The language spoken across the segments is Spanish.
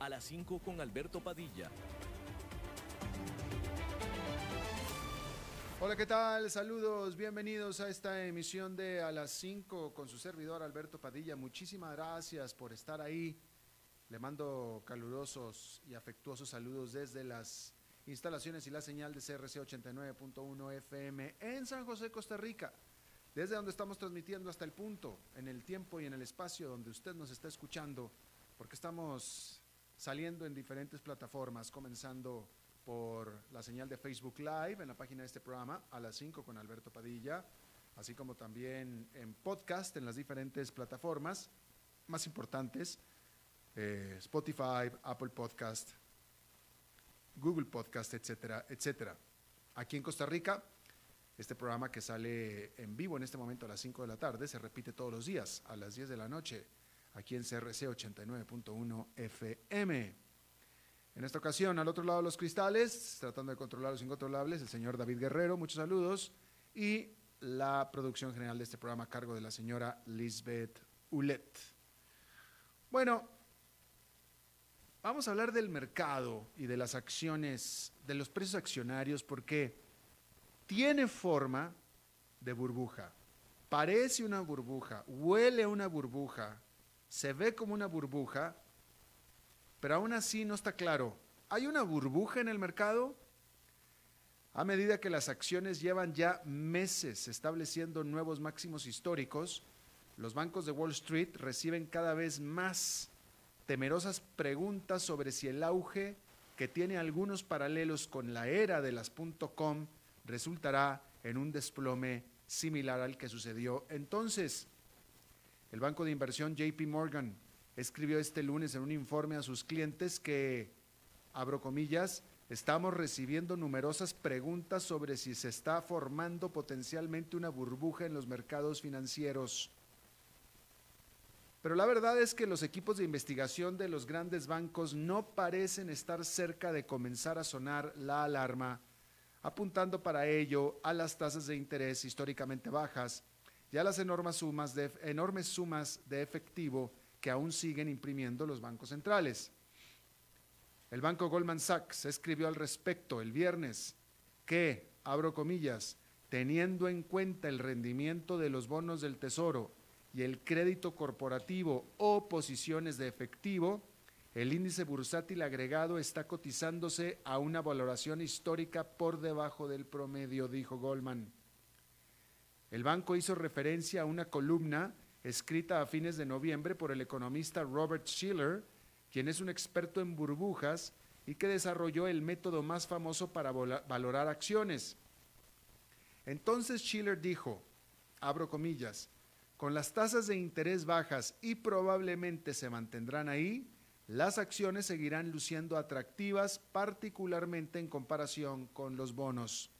A las 5 con Alberto Padilla. Hola, ¿qué tal? Saludos, bienvenidos a esta emisión de A las 5 con su servidor Alberto Padilla. Muchísimas gracias por estar ahí. Le mando calurosos y afectuosos saludos desde las instalaciones y la señal de CRC 89.1 FM en San José, Costa Rica. Desde donde estamos transmitiendo hasta el punto, en el tiempo y en el espacio donde usted nos está escuchando, porque estamos saliendo en diferentes plataformas, comenzando por la señal de Facebook Live en la página de este programa a las 5 con Alberto Padilla, así como también en podcast en las diferentes plataformas más importantes, eh, Spotify, Apple Podcast, Google Podcast, etcétera, etcétera. Aquí en Costa Rica, este programa que sale en vivo en este momento a las 5 de la tarde se repite todos los días a las 10 de la noche, aquí en CRC 89.1 FM. En esta ocasión, al otro lado de los cristales, tratando de controlar los incontrolables, el señor David Guerrero, muchos saludos, y la producción general de este programa a cargo de la señora Lisbeth Ulet. Bueno, vamos a hablar del mercado y de las acciones, de los precios accionarios, porque tiene forma de burbuja, parece una burbuja, huele a una burbuja, se ve como una burbuja, pero aún así no está claro. ¿Hay una burbuja en el mercado? A medida que las acciones llevan ya meses estableciendo nuevos máximos históricos, los bancos de Wall Street reciben cada vez más temerosas preguntas sobre si el auge que tiene algunos paralelos con la era de las .com resultará en un desplome similar al que sucedió entonces. El banco de inversión JP Morgan escribió este lunes en un informe a sus clientes que, abro comillas, estamos recibiendo numerosas preguntas sobre si se está formando potencialmente una burbuja en los mercados financieros. Pero la verdad es que los equipos de investigación de los grandes bancos no parecen estar cerca de comenzar a sonar la alarma, apuntando para ello a las tasas de interés históricamente bajas y a las enormes sumas de, enormes sumas de efectivo que aún siguen imprimiendo los bancos centrales. El banco Goldman Sachs escribió al respecto el viernes que, abro comillas, teniendo en cuenta el rendimiento de los bonos del Tesoro y el crédito corporativo o posiciones de efectivo, el índice bursátil agregado está cotizándose a una valoración histórica por debajo del promedio, dijo Goldman. El banco hizo referencia a una columna escrita a fines de noviembre por el economista Robert Schiller, quien es un experto en burbujas y que desarrolló el método más famoso para valorar acciones. Entonces Schiller dijo, abro comillas, con las tasas de interés bajas y probablemente se mantendrán ahí, las acciones seguirán luciendo atractivas, particularmente en comparación con los bonos.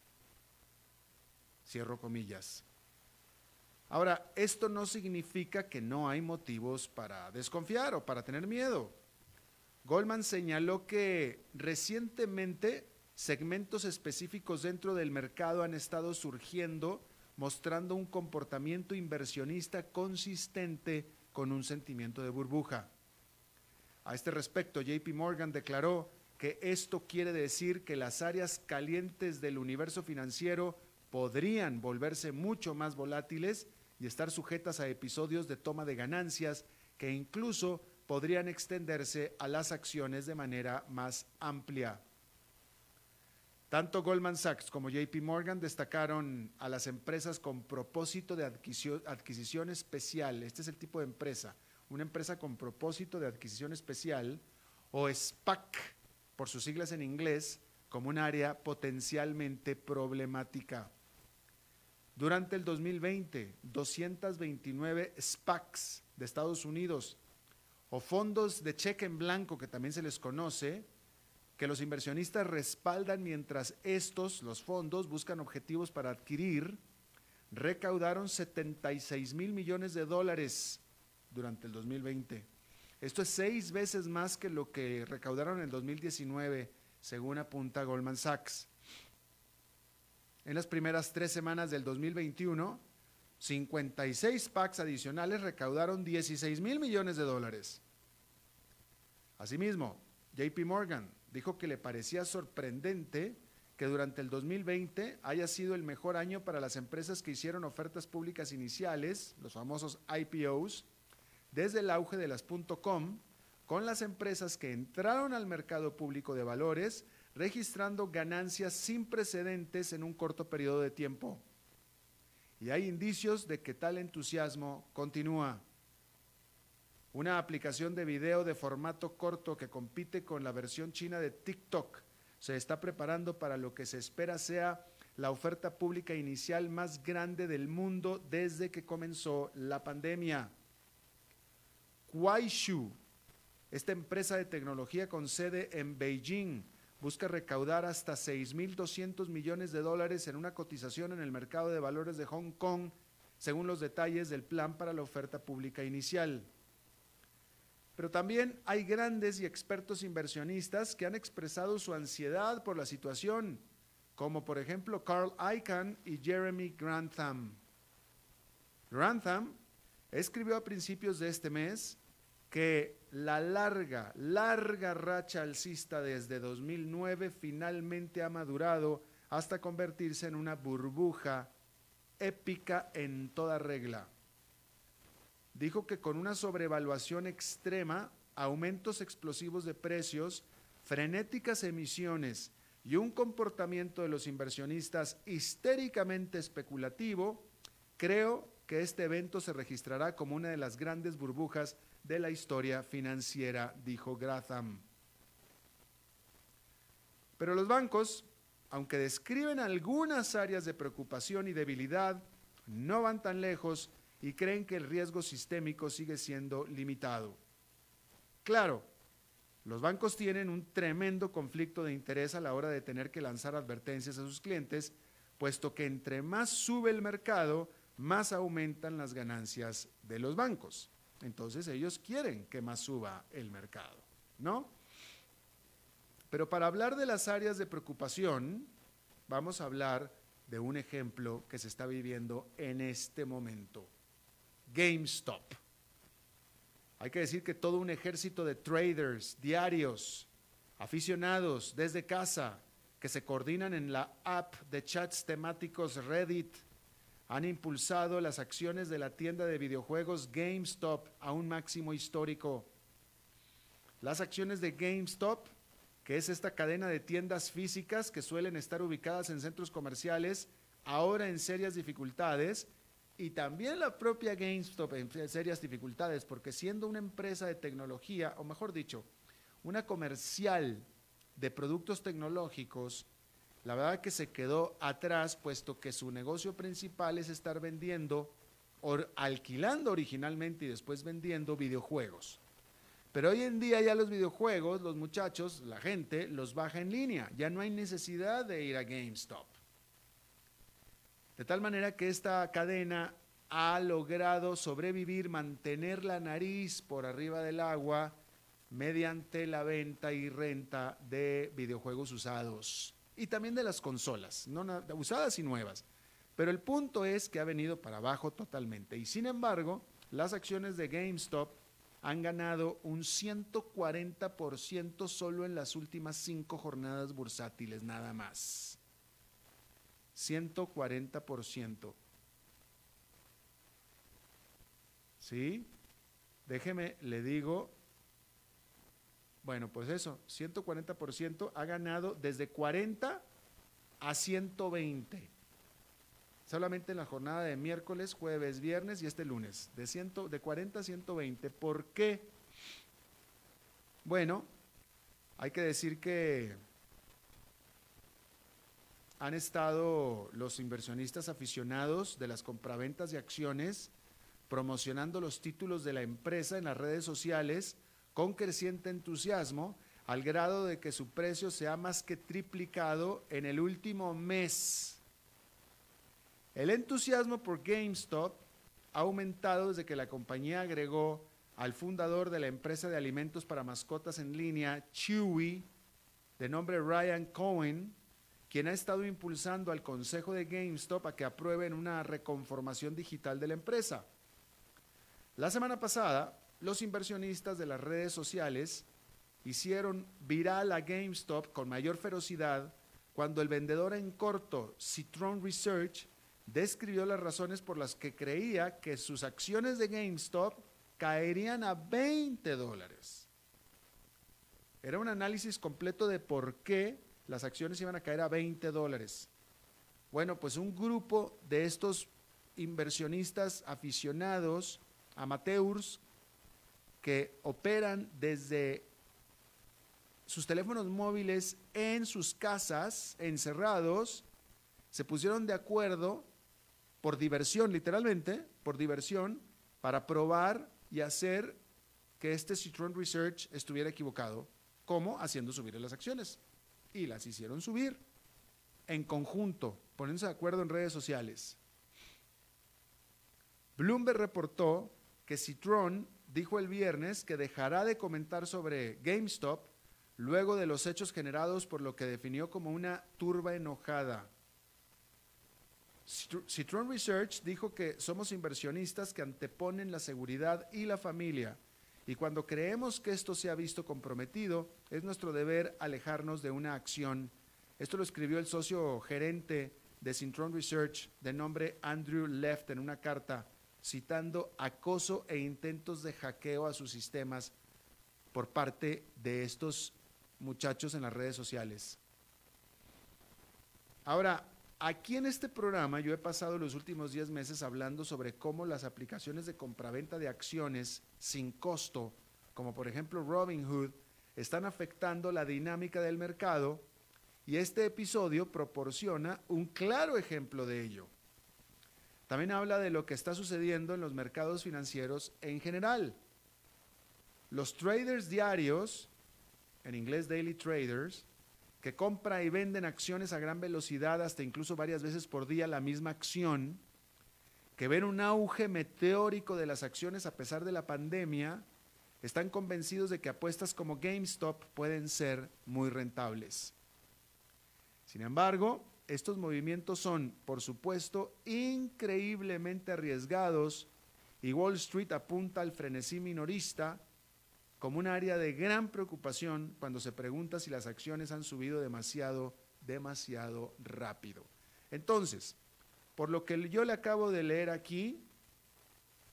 Cierro comillas. Ahora, esto no significa que no hay motivos para desconfiar o para tener miedo. Goldman señaló que recientemente segmentos específicos dentro del mercado han estado surgiendo mostrando un comportamiento inversionista consistente con un sentimiento de burbuja. A este respecto, JP Morgan declaró que esto quiere decir que las áreas calientes del universo financiero podrían volverse mucho más volátiles y estar sujetas a episodios de toma de ganancias que incluso podrían extenderse a las acciones de manera más amplia. Tanto Goldman Sachs como JP Morgan destacaron a las empresas con propósito de adquisición, especial. Este es el tipo de empresa, una empresa con propósito de adquisición especial o SPAC, por sus siglas en inglés, como un área potencialmente problemática. Durante el 2020, 229 SPACs de Estados Unidos o fondos de cheque en blanco, que también se les conoce, que los inversionistas respaldan mientras estos, los fondos, buscan objetivos para adquirir, recaudaron 76 mil millones de dólares durante el 2020. Esto es seis veces más que lo que recaudaron en el 2019, según apunta Goldman Sachs. En las primeras tres semanas del 2021, 56 packs adicionales recaudaron 16 mil millones de dólares. Asimismo, JP Morgan dijo que le parecía sorprendente que durante el 2020 haya sido el mejor año para las empresas que hicieron ofertas públicas iniciales, los famosos IPOs, desde el auge de las .com, con las empresas que entraron al mercado público de valores registrando ganancias sin precedentes en un corto periodo de tiempo. Y hay indicios de que tal entusiasmo continúa. Una aplicación de video de formato corto que compite con la versión china de TikTok se está preparando para lo que se espera sea la oferta pública inicial más grande del mundo desde que comenzó la pandemia. Kuaishu, esta empresa de tecnología con sede en Beijing, busca recaudar hasta 6.200 millones de dólares en una cotización en el mercado de valores de Hong Kong, según los detalles del plan para la oferta pública inicial. Pero también hay grandes y expertos inversionistas que han expresado su ansiedad por la situación, como por ejemplo Carl Icahn y Jeremy Grantham. Grantham escribió a principios de este mes que la larga, larga racha alcista desde 2009 finalmente ha madurado hasta convertirse en una burbuja épica en toda regla. Dijo que con una sobrevaluación extrema, aumentos explosivos de precios, frenéticas emisiones y un comportamiento de los inversionistas histéricamente especulativo, creo que este evento se registrará como una de las grandes burbujas de la historia financiera, dijo Gratham. Pero los bancos, aunque describen algunas áreas de preocupación y debilidad, no van tan lejos y creen que el riesgo sistémico sigue siendo limitado. Claro, los bancos tienen un tremendo conflicto de interés a la hora de tener que lanzar advertencias a sus clientes, puesto que entre más sube el mercado, más aumentan las ganancias de los bancos. Entonces ellos quieren que más suba el mercado, ¿no? Pero para hablar de las áreas de preocupación, vamos a hablar de un ejemplo que se está viviendo en este momento. GameStop. Hay que decir que todo un ejército de traders diarios, aficionados desde casa, que se coordinan en la app de chats temáticos Reddit, han impulsado las acciones de la tienda de videojuegos GameStop a un máximo histórico. Las acciones de GameStop, que es esta cadena de tiendas físicas que suelen estar ubicadas en centros comerciales, ahora en serias dificultades, y también la propia GameStop en serias dificultades, porque siendo una empresa de tecnología, o mejor dicho, una comercial de productos tecnológicos, la verdad que se quedó atrás, puesto que su negocio principal es estar vendiendo, o alquilando originalmente y después vendiendo videojuegos. Pero hoy en día ya los videojuegos, los muchachos, la gente, los baja en línea. Ya no hay necesidad de ir a GameStop. De tal manera que esta cadena ha logrado sobrevivir, mantener la nariz por arriba del agua mediante la venta y renta de videojuegos usados y también de las consolas, no usadas y nuevas. Pero el punto es que ha venido para abajo totalmente. Y sin embargo, las acciones de GameStop han ganado un 140% solo en las últimas cinco jornadas bursátiles, nada más. 140%. ¿Sí? Déjeme, le digo bueno, pues eso, 140% ha ganado desde 40 a 120. Solamente en la jornada de miércoles, jueves, viernes y este lunes, de, de 40 a 120. ¿Por qué? Bueno, hay que decir que han estado los inversionistas aficionados de las compraventas de acciones promocionando los títulos de la empresa en las redes sociales con creciente entusiasmo, al grado de que su precio se ha más que triplicado en el último mes. El entusiasmo por GameStop ha aumentado desde que la compañía agregó al fundador de la empresa de alimentos para mascotas en línea, Chewy, de nombre Ryan Cohen, quien ha estado impulsando al consejo de GameStop a que aprueben una reconformación digital de la empresa. La semana pasada, los inversionistas de las redes sociales hicieron viral a GameStop con mayor ferocidad cuando el vendedor en corto, Citron Research, describió las razones por las que creía que sus acciones de GameStop caerían a 20 dólares. Era un análisis completo de por qué las acciones iban a caer a 20 dólares. Bueno, pues un grupo de estos inversionistas aficionados, amateurs, que operan desde sus teléfonos móviles en sus casas, encerrados, se pusieron de acuerdo por diversión, literalmente, por diversión, para probar y hacer que este Citron Research estuviera equivocado. ¿Cómo? Haciendo subir las acciones. Y las hicieron subir en conjunto, poniéndose de acuerdo en redes sociales. Bloomberg reportó que Citron dijo el viernes que dejará de comentar sobre GameStop luego de los hechos generados por lo que definió como una turba enojada. Citron Research dijo que somos inversionistas que anteponen la seguridad y la familia, y cuando creemos que esto se ha visto comprometido, es nuestro deber alejarnos de una acción. Esto lo escribió el socio gerente de Citron Research de nombre Andrew Left en una carta citando acoso e intentos de hackeo a sus sistemas por parte de estos muchachos en las redes sociales. Ahora, aquí en este programa yo he pasado los últimos 10 meses hablando sobre cómo las aplicaciones de compraventa de acciones sin costo, como por ejemplo Robinhood, están afectando la dinámica del mercado y este episodio proporciona un claro ejemplo de ello. También habla de lo que está sucediendo en los mercados financieros en general. Los traders diarios, en inglés daily traders, que compra y venden acciones a gran velocidad, hasta incluso varias veces por día la misma acción, que ven un auge meteórico de las acciones a pesar de la pandemia, están convencidos de que apuestas como GameStop pueden ser muy rentables. Sin embargo, estos movimientos son, por supuesto, increíblemente arriesgados y Wall Street apunta al frenesí minorista como un área de gran preocupación cuando se pregunta si las acciones han subido demasiado, demasiado rápido. Entonces, por lo que yo le acabo de leer aquí,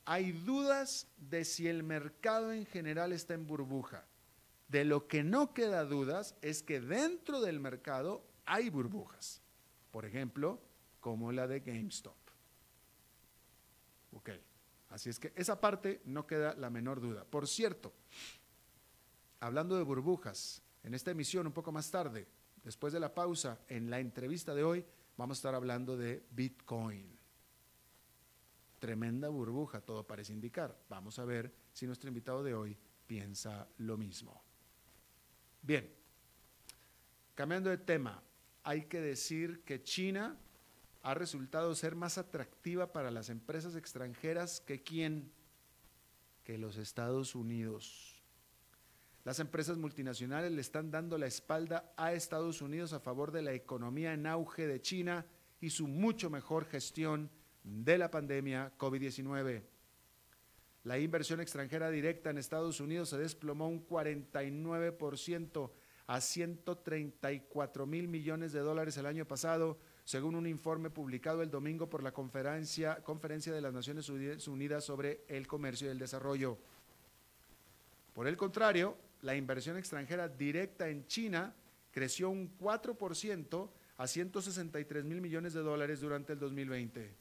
hay dudas de si el mercado en general está en burbuja. De lo que no queda dudas es que dentro del mercado hay burbujas por ejemplo, como la de GameStop. Ok, así es que esa parte no queda la menor duda. Por cierto, hablando de burbujas, en esta emisión un poco más tarde, después de la pausa, en la entrevista de hoy, vamos a estar hablando de Bitcoin. Tremenda burbuja, todo parece indicar. Vamos a ver si nuestro invitado de hoy piensa lo mismo. Bien, cambiando de tema, hay que decir que China ha resultado ser más atractiva para las empresas extranjeras que quién, que los Estados Unidos. Las empresas multinacionales le están dando la espalda a Estados Unidos a favor de la economía en auge de China y su mucho mejor gestión de la pandemia COVID-19. La inversión extranjera directa en Estados Unidos se desplomó un 49% a 134 mil millones de dólares el año pasado, según un informe publicado el domingo por la conferencia, conferencia de las Naciones Unidas sobre el Comercio y el Desarrollo. Por el contrario, la inversión extranjera directa en China creció un 4% a 163 mil millones de dólares durante el 2020.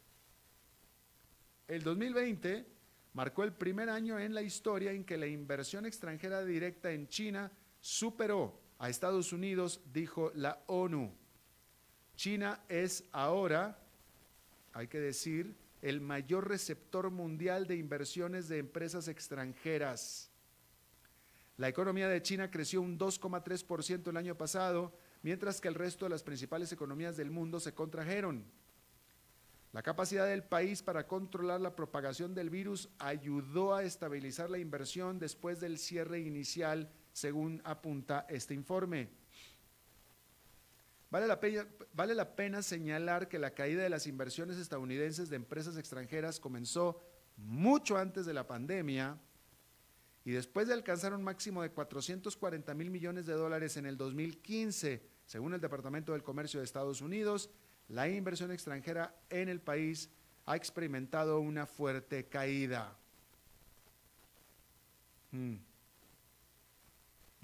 El 2020 marcó el primer año en la historia en que la inversión extranjera directa en China superó a Estados Unidos, dijo la ONU. China es ahora, hay que decir, el mayor receptor mundial de inversiones de empresas extranjeras. La economía de China creció un 2,3% el año pasado, mientras que el resto de las principales economías del mundo se contrajeron. La capacidad del país para controlar la propagación del virus ayudó a estabilizar la inversión después del cierre inicial, según apunta este informe. Vale la, pena, señalar que la caída de las inversiones estadounidenses de empresas extranjeras comenzó mucho antes de la pandemia y después de alcanzar un máximo de 440 mil millones de dólares en el 2015, según el Departamento del Comercio de Estados Unidos, la inversión extranjera en el país ha experimentado una fuerte caída. Hmm.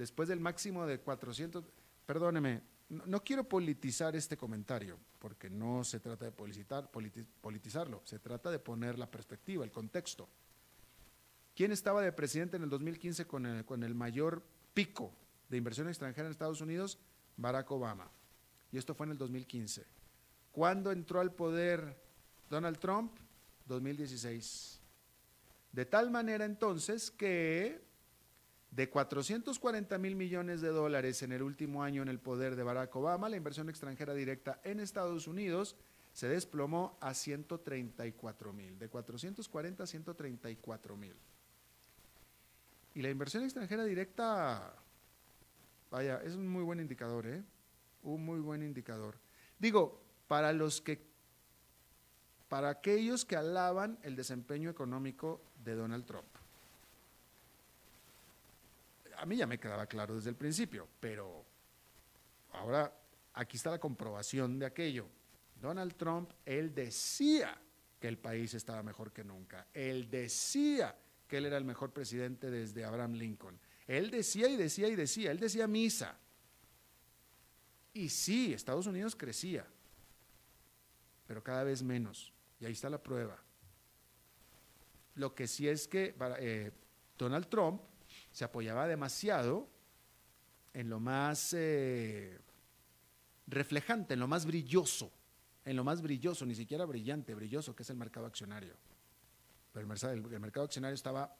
Después del máximo de 400, perdóneme, no, quiero politizar este comentario, porque no se trata de politizar, politizarlo, se trata de poner la perspectiva, el contexto. ¿Quién estaba de presidente en el 2015 con el, con el mayor pico de inversión extranjera en Estados Unidos? Barack Obama. Y esto fue en el 2015. ¿Cuándo entró al poder Donald Trump? 2016. De tal manera entonces que de 440 mil millones de dólares en el último año en el poder de Barack Obama, la inversión extranjera directa en Estados Unidos se desplomó a 134 mil, de 440 a 134 mil. Y la inversión extranjera directa, vaya, es un muy buen indicador, ¿eh? Un muy buen indicador. Digo, para los que, para aquellos que alaban el desempeño económico de Donald Trump. A mí ya me quedaba claro desde el principio, pero ahora aquí está la comprobación de aquello. Donald Trump, él decía que el país estaba mejor que nunca. Él decía que él era el mejor presidente desde Abraham Lincoln. Él decía y decía y decía, él decía misa. Y sí, Estados Unidos crecía, pero cada vez menos. Y ahí está la prueba. Lo que sí es que eh, Donald Trump se apoyaba demasiado en lo más eh, reflejante, en lo más brilloso, en lo más brilloso, ni siquiera brillante, brilloso, que es el mercado accionario. Pero el, mercado accionario estaba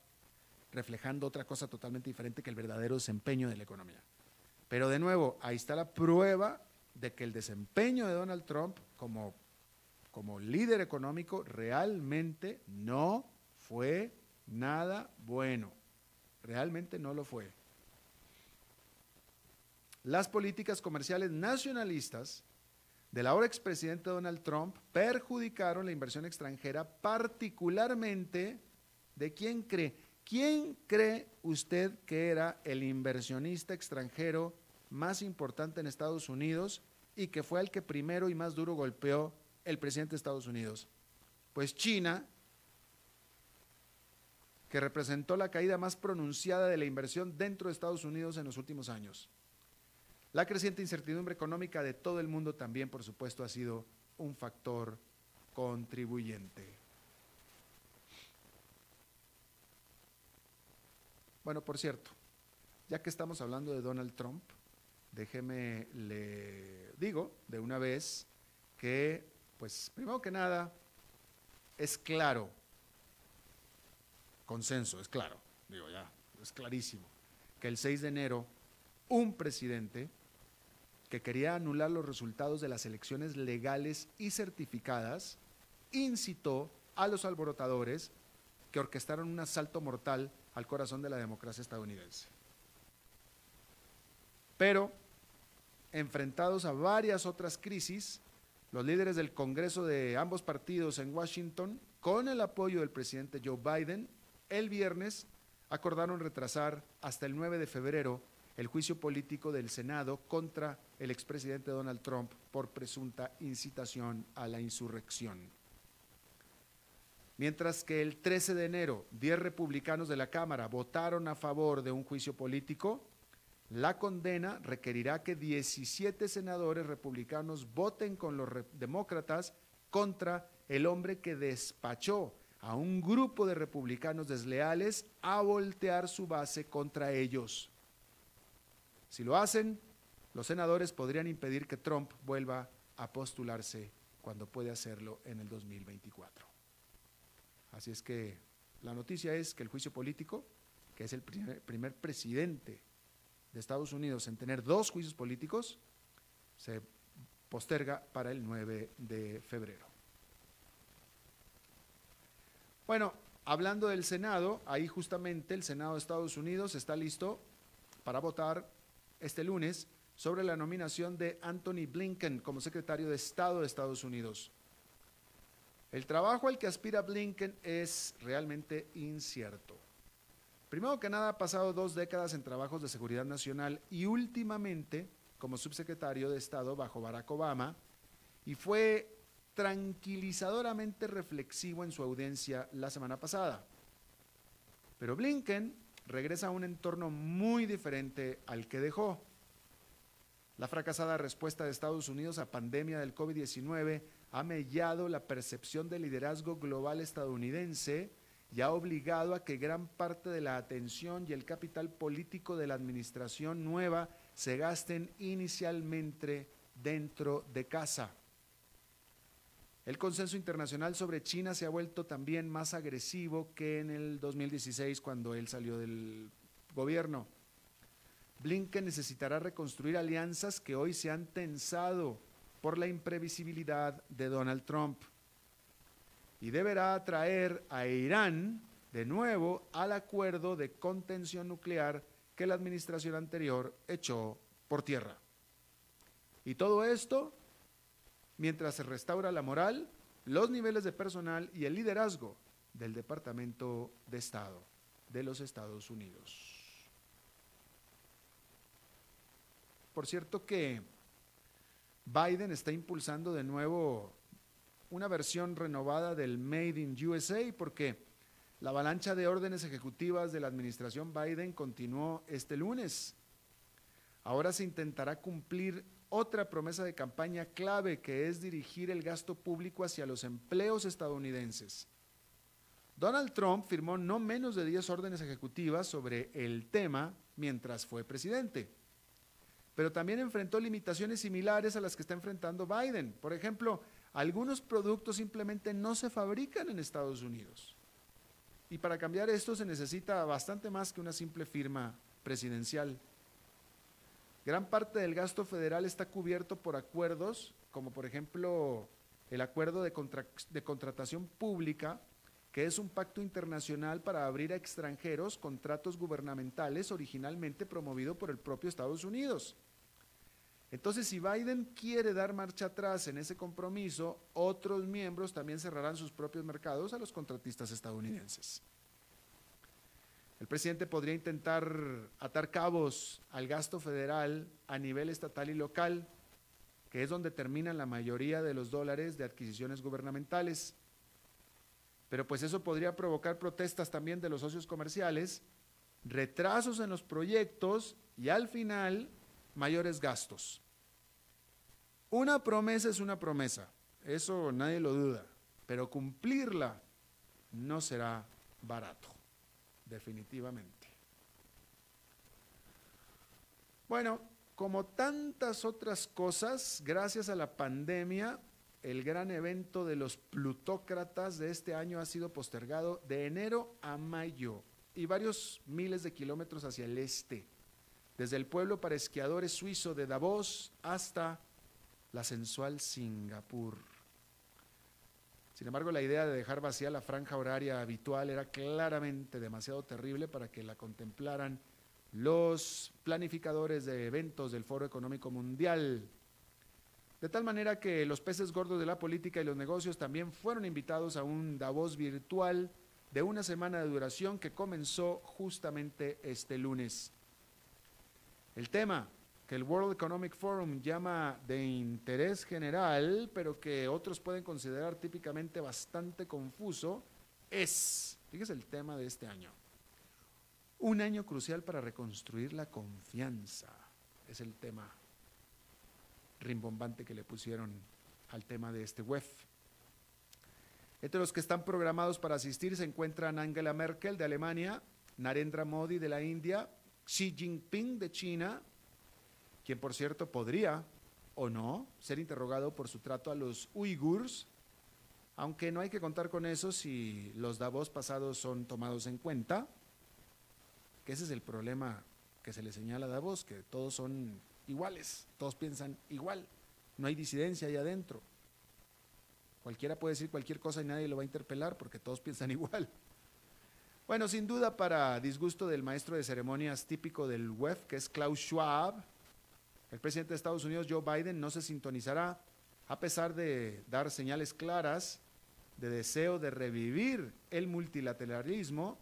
reflejando otra cosa totalmente diferente que el verdadero desempeño de la economía. Pero de nuevo, ahí está la prueba de que el desempeño de Donald Trump como, como líder económico realmente no fue nada bueno. Realmente no lo fue. Las políticas comerciales nacionalistas del ahora expresidente Donald Trump perjudicaron la inversión extranjera, particularmente de quién cree. ¿Quién cree usted que era el inversionista extranjero más importante en Estados Unidos y que fue el que primero y más duro golpeó el presidente de Estados Unidos? Pues China, que representó la caída más pronunciada de la inversión dentro de Estados Unidos en los últimos años. La creciente incertidumbre económica de todo el mundo también, por supuesto, ha sido un factor contribuyente. Bueno, por cierto, ya que estamos hablando de Donald Trump, déjeme le digo de una vez que, pues, primero que nada, es claro, consenso, es claro, digo ya, es clarísimo, que el 6 de enero un presidente que quería anular los resultados de las elecciones legales y certificadas, incitó a los alborotadores que orquestaron un asalto mortal al corazón de la democracia estadounidense. Pero, enfrentados a varias otras crisis, los líderes del Congreso de ambos partidos en Washington, con el apoyo del presidente Joe Biden, el viernes acordaron retrasar hasta el 9 de febrero el juicio político del Senado contra el expresidente Donald Trump por presunta incitación a la insurrección. Mientras que el 13 de enero 10 republicanos de la Cámara votaron a favor de un juicio político, la condena requerirá que 17 senadores republicanos voten con los demócratas contra el hombre que despachó a un grupo de republicanos desleales a voltear su base contra ellos. Si lo hacen, los senadores podrían impedir que Trump vuelva a postularse cuando puede hacerlo en el 2024. Así es que la noticia es que el juicio político que es el primer, primer presidente de Estados Unidos en tener dos juicios políticos, se posterga para el 9 de febrero. Bueno, hablando del Senado, ahí justamente el Senado de Estados Unidos está listo para votar este lunes sobre la nominación de Anthony Blinken como secretario de Estado de Estados Unidos. El trabajo al que aspira Blinken es realmente incierto. Primero que nada, ha pasado dos décadas en trabajos de seguridad nacional y últimamente como subsecretario de Estado bajo Barack Obama y fue tranquilizadoramente reflexivo en su audiencia la semana pasada. Pero Blinken regresa a un entorno muy diferente al que dejó. La fracasada respuesta de Estados Unidos a pandemia del COVID-19 ha mellado la percepción del liderazgo global estadounidense y ha obligado a que gran parte de la atención y el capital político de la administración nueva se gasten inicialmente dentro de casa. El consenso internacional sobre China se ha vuelto también más agresivo que en el 2016 cuando él salió del gobierno. Blinken necesitará reconstruir alianzas que hoy se han tensado por la imprevisibilidad de Donald Trump y deberá atraer a Irán de nuevo al acuerdo de contención nuclear que la administración anterior echó por tierra. Y todo esto mientras se restaura la moral, los niveles de personal y el liderazgo del Departamento de Estado de los Estados Unidos. Por cierto que Biden está impulsando de nuevo una versión renovada del Made in USA porque la avalancha de órdenes ejecutivas de la administración Biden continuó este lunes. Ahora se intentará cumplir otra promesa de campaña clave que es dirigir el gasto público hacia los empleos estadounidenses. Donald Trump firmó no menos de 10 órdenes ejecutivas sobre el tema mientras fue presidente, pero también enfrentó limitaciones similares a las que está enfrentando Biden. Por ejemplo, algunos productos simplemente no se fabrican en Estados Unidos. Y para cambiar esto se necesita bastante más que una simple firma presidencial. Gran parte del gasto federal está cubierto por acuerdos, como por ejemplo el acuerdo de, contratación pública, que es un pacto internacional para abrir a extranjeros contratos gubernamentales originalmente promovido por el propio Estados Unidos. Entonces, si Biden quiere dar marcha atrás en ese compromiso, otros miembros también cerrarán sus propios mercados a los contratistas estadounidenses. El presidente podría intentar atar cabos al gasto federal a nivel estatal y local, que es donde terminan la mayoría de los dólares de adquisiciones gubernamentales. Pero pues eso podría provocar protestas también de los socios comerciales, retrasos en los proyectos y al final mayores gastos. Una promesa es una promesa, eso nadie lo duda, pero cumplirla no será barato, definitivamente. Bueno, como tantas otras cosas, gracias a la pandemia, el gran evento de los plutócratas de este año ha sido postergado de enero a mayo y varios miles de kilómetros hacia el este, desde el pueblo para esquiadores suizo de Davos hasta la sensual Singapur. Sin embargo, la idea de dejar vacía la franja horaria habitual era claramente demasiado terrible para que la contemplaran los planificadores de eventos del Foro Económico Mundial. De tal manera que los peces gordos de la política y los negocios también fueron invitados a un Davos virtual de una semana de duración que comenzó justamente este lunes. El tema, que el World Economic Forum llama de interés general, pero que otros pueden considerar típicamente bastante confuso, es, fíjese el tema de este año, un año crucial para reconstruir la confianza. Es el tema rimbombante que le pusieron al tema de este WEF. Entre los que están programados para asistir se encuentran Angela Merkel de Alemania, Narendra Modi de la India, Xi Jinping de China, quien por cierto podría o no ser interrogado por su trato a los uigurs, aunque no hay que contar con eso si los Davos pasados son tomados en cuenta. que ese es el problema que se le señala a Davos, que todos son iguales, todos piensan igual, no hay disidencia ahí adentro. Cualquiera puede decir cualquier cosa y nadie lo va a interpelar porque todos piensan igual. Bueno, sin duda para disgusto del maestro de ceremonias típico del WEF, que es Klaus Schwab, el presidente de Estados Unidos, Joe Biden, no se sintonizará a pesar de dar señales claras de deseo de revivir el multilateralismo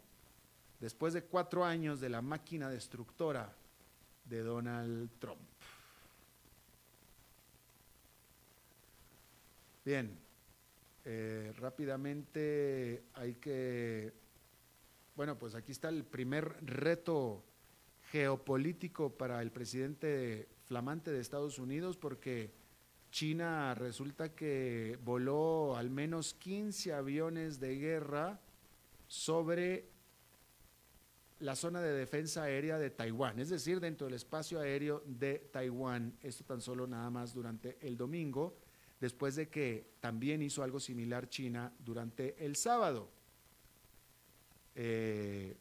después de cuatro años de la máquina destructora de Donald Trump. Bien, eh, rápidamente hay que, bueno, pues aquí está el primer reto geopolítico para el presidente flamante de Estados Unidos porque China resulta que voló al menos 15 aviones de guerra sobre la zona de defensa aérea de Taiwán, es decir, dentro del espacio aéreo de Taiwán. Esto tan solo nada más durante el domingo, después de que también hizo algo similar China durante el sábado. Eh,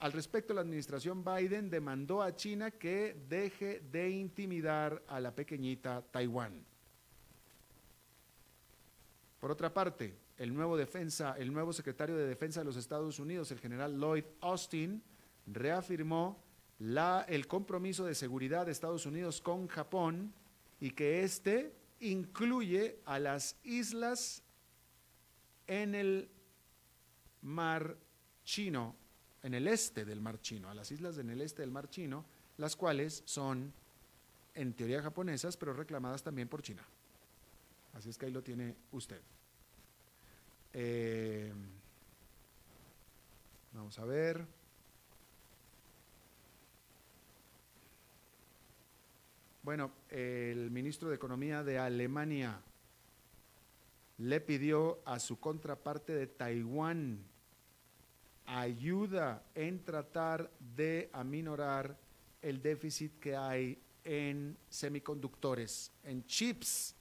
al respecto, la administración Biden demandó a China que deje de intimidar a la pequeñita Taiwán. Por otra parte, el nuevo, defensa, el nuevo secretario de Defensa de los Estados Unidos, el general Lloyd Austin, reafirmó el compromiso de seguridad de Estados Unidos con Japón y que éste incluye a las islas en el mar chino, en el este del mar chino, a las islas en el este del mar chino, las cuales son en teoría japonesas, pero reclamadas también por China. Así es que ahí lo tiene usted. Eh, vamos a ver. Bueno, el ministro de Economía de Alemania le pidió a su contraparte de Taiwán ayuda en tratar de aminorar el déficit que hay en semiconductores, en chips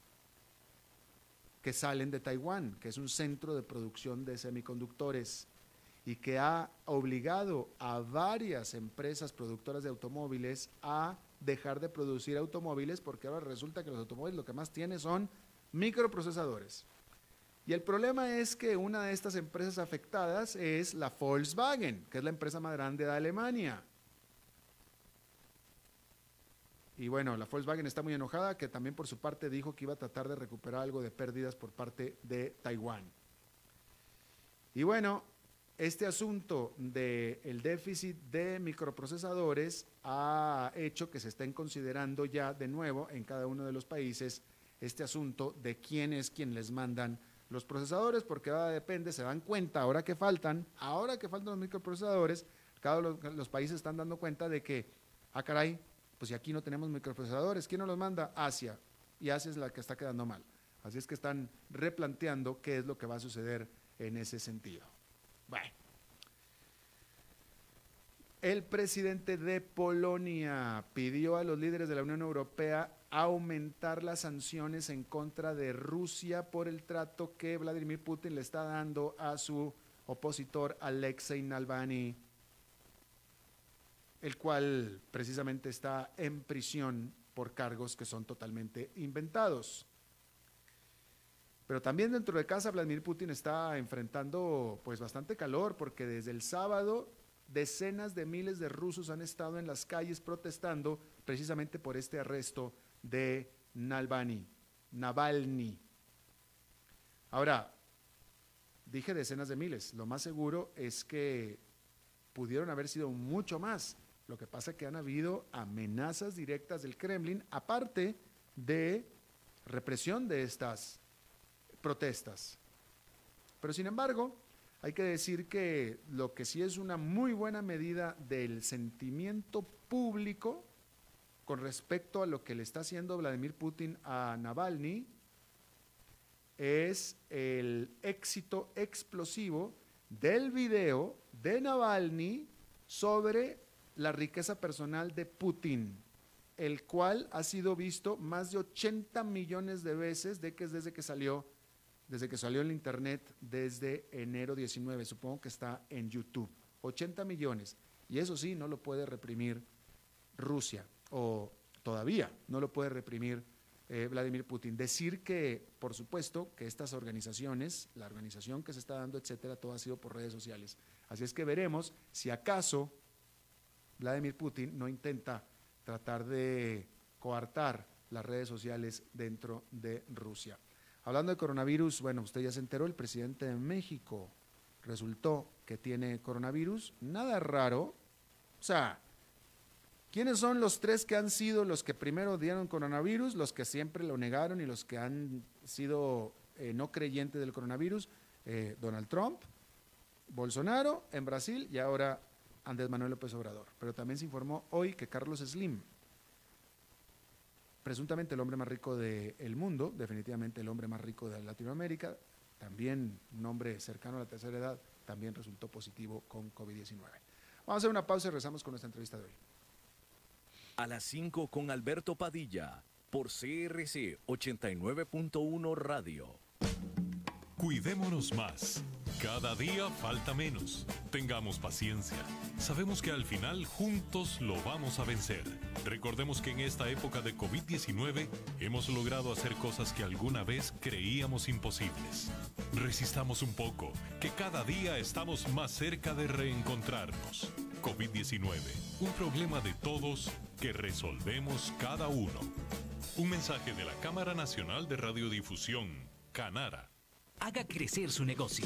que salen de Taiwán, que es un centro de producción de semiconductores y que ha obligado a varias empresas productoras de automóviles a dejar de producir automóviles porque ahora resulta que los automóviles lo que más tienen son microprocesadores. Y el problema es que una de estas empresas afectadas es la Volkswagen, que es la empresa más grande de Alemania. Y bueno, la Volkswagen está muy enojada, que también por su parte dijo que iba a tratar de recuperar algo de pérdidas por parte de Taiwán. Y bueno, este asunto del déficit de microprocesadores ha hecho que se estén considerando ya de nuevo en cada uno de los países este asunto de quién es quien les mandan los procesadores, porque ahora depende, se dan cuenta, ahora que faltan, ahora que faltan los microprocesadores, cada los, los países están dando cuenta de que, ah caray, pues si aquí no tenemos microprocesadores, ¿quién nos los manda? Asia. Y Asia es la que está quedando mal. Así es que están replanteando qué es lo que va a suceder en ese sentido. Bueno. El presidente de Polonia pidió a los líderes de la Unión Europea aumentar las sanciones en contra de Rusia por el trato que Vladimir Putin le está dando a su opositor Alexei Navalny el cual precisamente está en prisión por cargos que son totalmente inventados. Pero también dentro de casa Vladimir Putin está enfrentando pues bastante calor porque desde el sábado decenas de miles de rusos han estado en las calles protestando precisamente por este arresto de Navalny. Navalny. Ahora, dije decenas de miles, lo más seguro es que pudieron haber sido mucho más. Lo que pasa es que han habido amenazas directas del Kremlin, aparte de represión de estas protestas. Pero sin embargo, hay que decir que lo que sí es una muy buena medida del sentimiento público con respecto a lo que le está haciendo Vladimir Putin a Navalny es el éxito explosivo del video de Navalny sobre la riqueza personal de Putin, el cual ha sido visto más de 80 millones de veces de que desde que salió, desde que salió en internet desde enero 19, supongo que está en YouTube. 80 millones. Y eso sí, no lo puede reprimir Rusia, o todavía no lo puede reprimir eh, Vladimir Putin. Decir que, por supuesto, que estas organizaciones, la organización que se está dando, etcétera, todo ha sido por redes sociales. Así es que veremos si acaso Vladimir Putin no intenta tratar de coartar las redes sociales dentro de Rusia. Hablando de coronavirus, bueno, usted ya se enteró, el presidente de México resultó que tiene coronavirus. Nada raro. O sea, ¿quiénes son los tres que han sido los que primero dieron coronavirus, los que siempre lo negaron y los que han sido eh, no creyentes del coronavirus? Eh, Donald Trump, Bolsonaro en Brasil y ahora Andrés Manuel López Obrador. Pero también se informó hoy que Carlos Slim, presuntamente el hombre más rico del mundo, definitivamente el hombre más rico de Latinoamérica, también un hombre cercano a la tercera edad, también resultó positivo con COVID-19. Vamos a hacer una pausa y regresamos con nuestra entrevista de hoy. A las 5 con Alberto Padilla, por CRC 89.1 Radio. Cuidémonos más. Cada día falta menos. Tengamos paciencia. Sabemos que al final juntos lo vamos a vencer. Recordemos que en esta época de COVID-19 hemos logrado hacer cosas que alguna vez creíamos imposibles. Resistamos un poco, que cada día estamos más cerca de reencontrarnos. COVID-19, un problema de todos que resolvemos cada uno. Un mensaje de la Cámara Nacional de Radiodifusión, Canara. Haga crecer su negocio.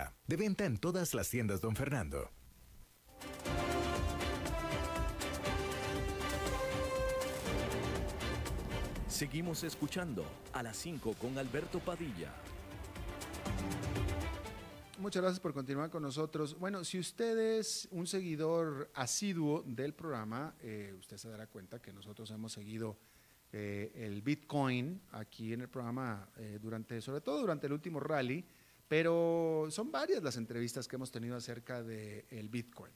De venta en todas las tiendas, don Fernando. Seguimos escuchando a las 5 con Alberto Padilla. Muchas gracias por continuar con nosotros. Bueno, si usted es un seguidor asiduo del programa, eh, usted se dará cuenta que nosotros hemos seguido eh, el Bitcoin aquí en el programa eh, durante, sobre todo durante el último rally, pero son varias las entrevistas que hemos tenido acerca del Bitcoin.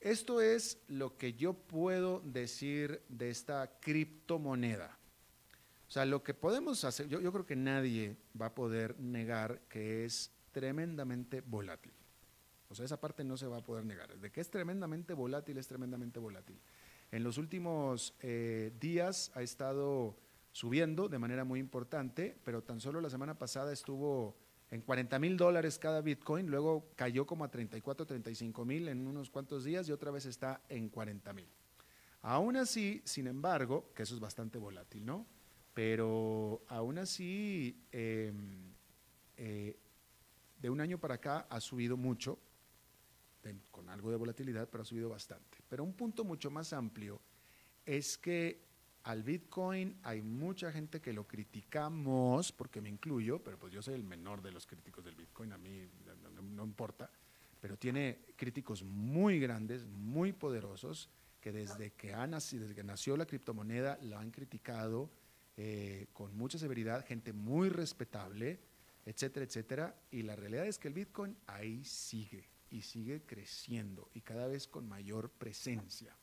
Esto es lo que yo puedo decir de esta criptomoneda. O sea, lo que podemos hacer, yo, yo creo que nadie va a poder negar que es tremendamente volátil. O sea, esa parte no se va a poder negar. De que es tremendamente volátil, es tremendamente volátil. En los últimos eh, días ha estado subiendo de manera muy importante, pero tan solo la semana pasada estuvo en 40 mil dólares cada Bitcoin, luego cayó como a 34, 35 mil en unos cuantos días y otra vez está en 40 mil. Aún así, sin embargo, que eso es bastante volátil, ¿no? Pero aún así, em, eh, de un año para acá ha subido mucho, con algo de volatilidad, pero ha subido bastante. Pero un punto mucho más amplio es que al Bitcoin hay mucha gente que lo criticamos, porque me incluyo, pero pues yo soy el menor de los críticos del Bitcoin, a mí no, importa, pero tiene críticos muy grandes, muy poderosos, que desde que, ha nacido, desde que nació la criptomoneda lo han criticado eh, con mucha severidad, gente muy respetable, etcétera, etcétera. Y la realidad es que el Bitcoin ahí sigue y sigue creciendo y cada vez con mayor presencia.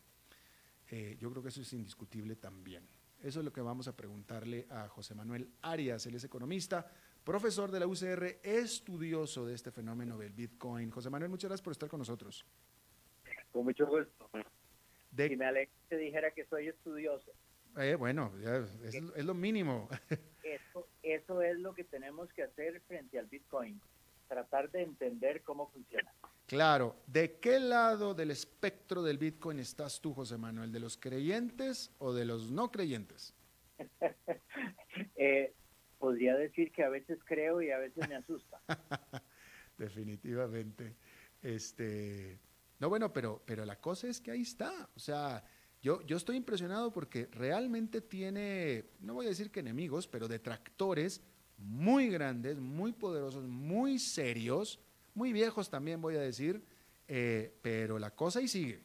Eh, yo creo que eso es indiscutible también. Eso es lo que vamos a preguntarle a José Manuel Arias, él es economista, profesor de la UCR, estudioso de este fenómeno del Bitcoin. José Manuel, muchas gracias por estar con nosotros. Con mucho gusto. De... Si me alegra que dijera que soy estudioso. Eh, bueno, ya, es, es, lo mínimo. Eso, eso es lo que tenemos que hacer frente al Bitcoin, tratar de entender cómo funciona. Claro, ¿de qué lado del espectro del Bitcoin estás tú, José Manuel? ¿De los creyentes o de los no creyentes? eh, podría decir que a veces creo y a veces me asusta. Definitivamente. Este, no, bueno, pero, pero la cosa es que ahí está. O sea, yo, yo estoy impresionado porque realmente tiene, no voy a decir que enemigos, pero detractores muy grandes, muy poderosos, muy serios, muy viejos también voy a decir, eh, pero la cosa ahí sigue.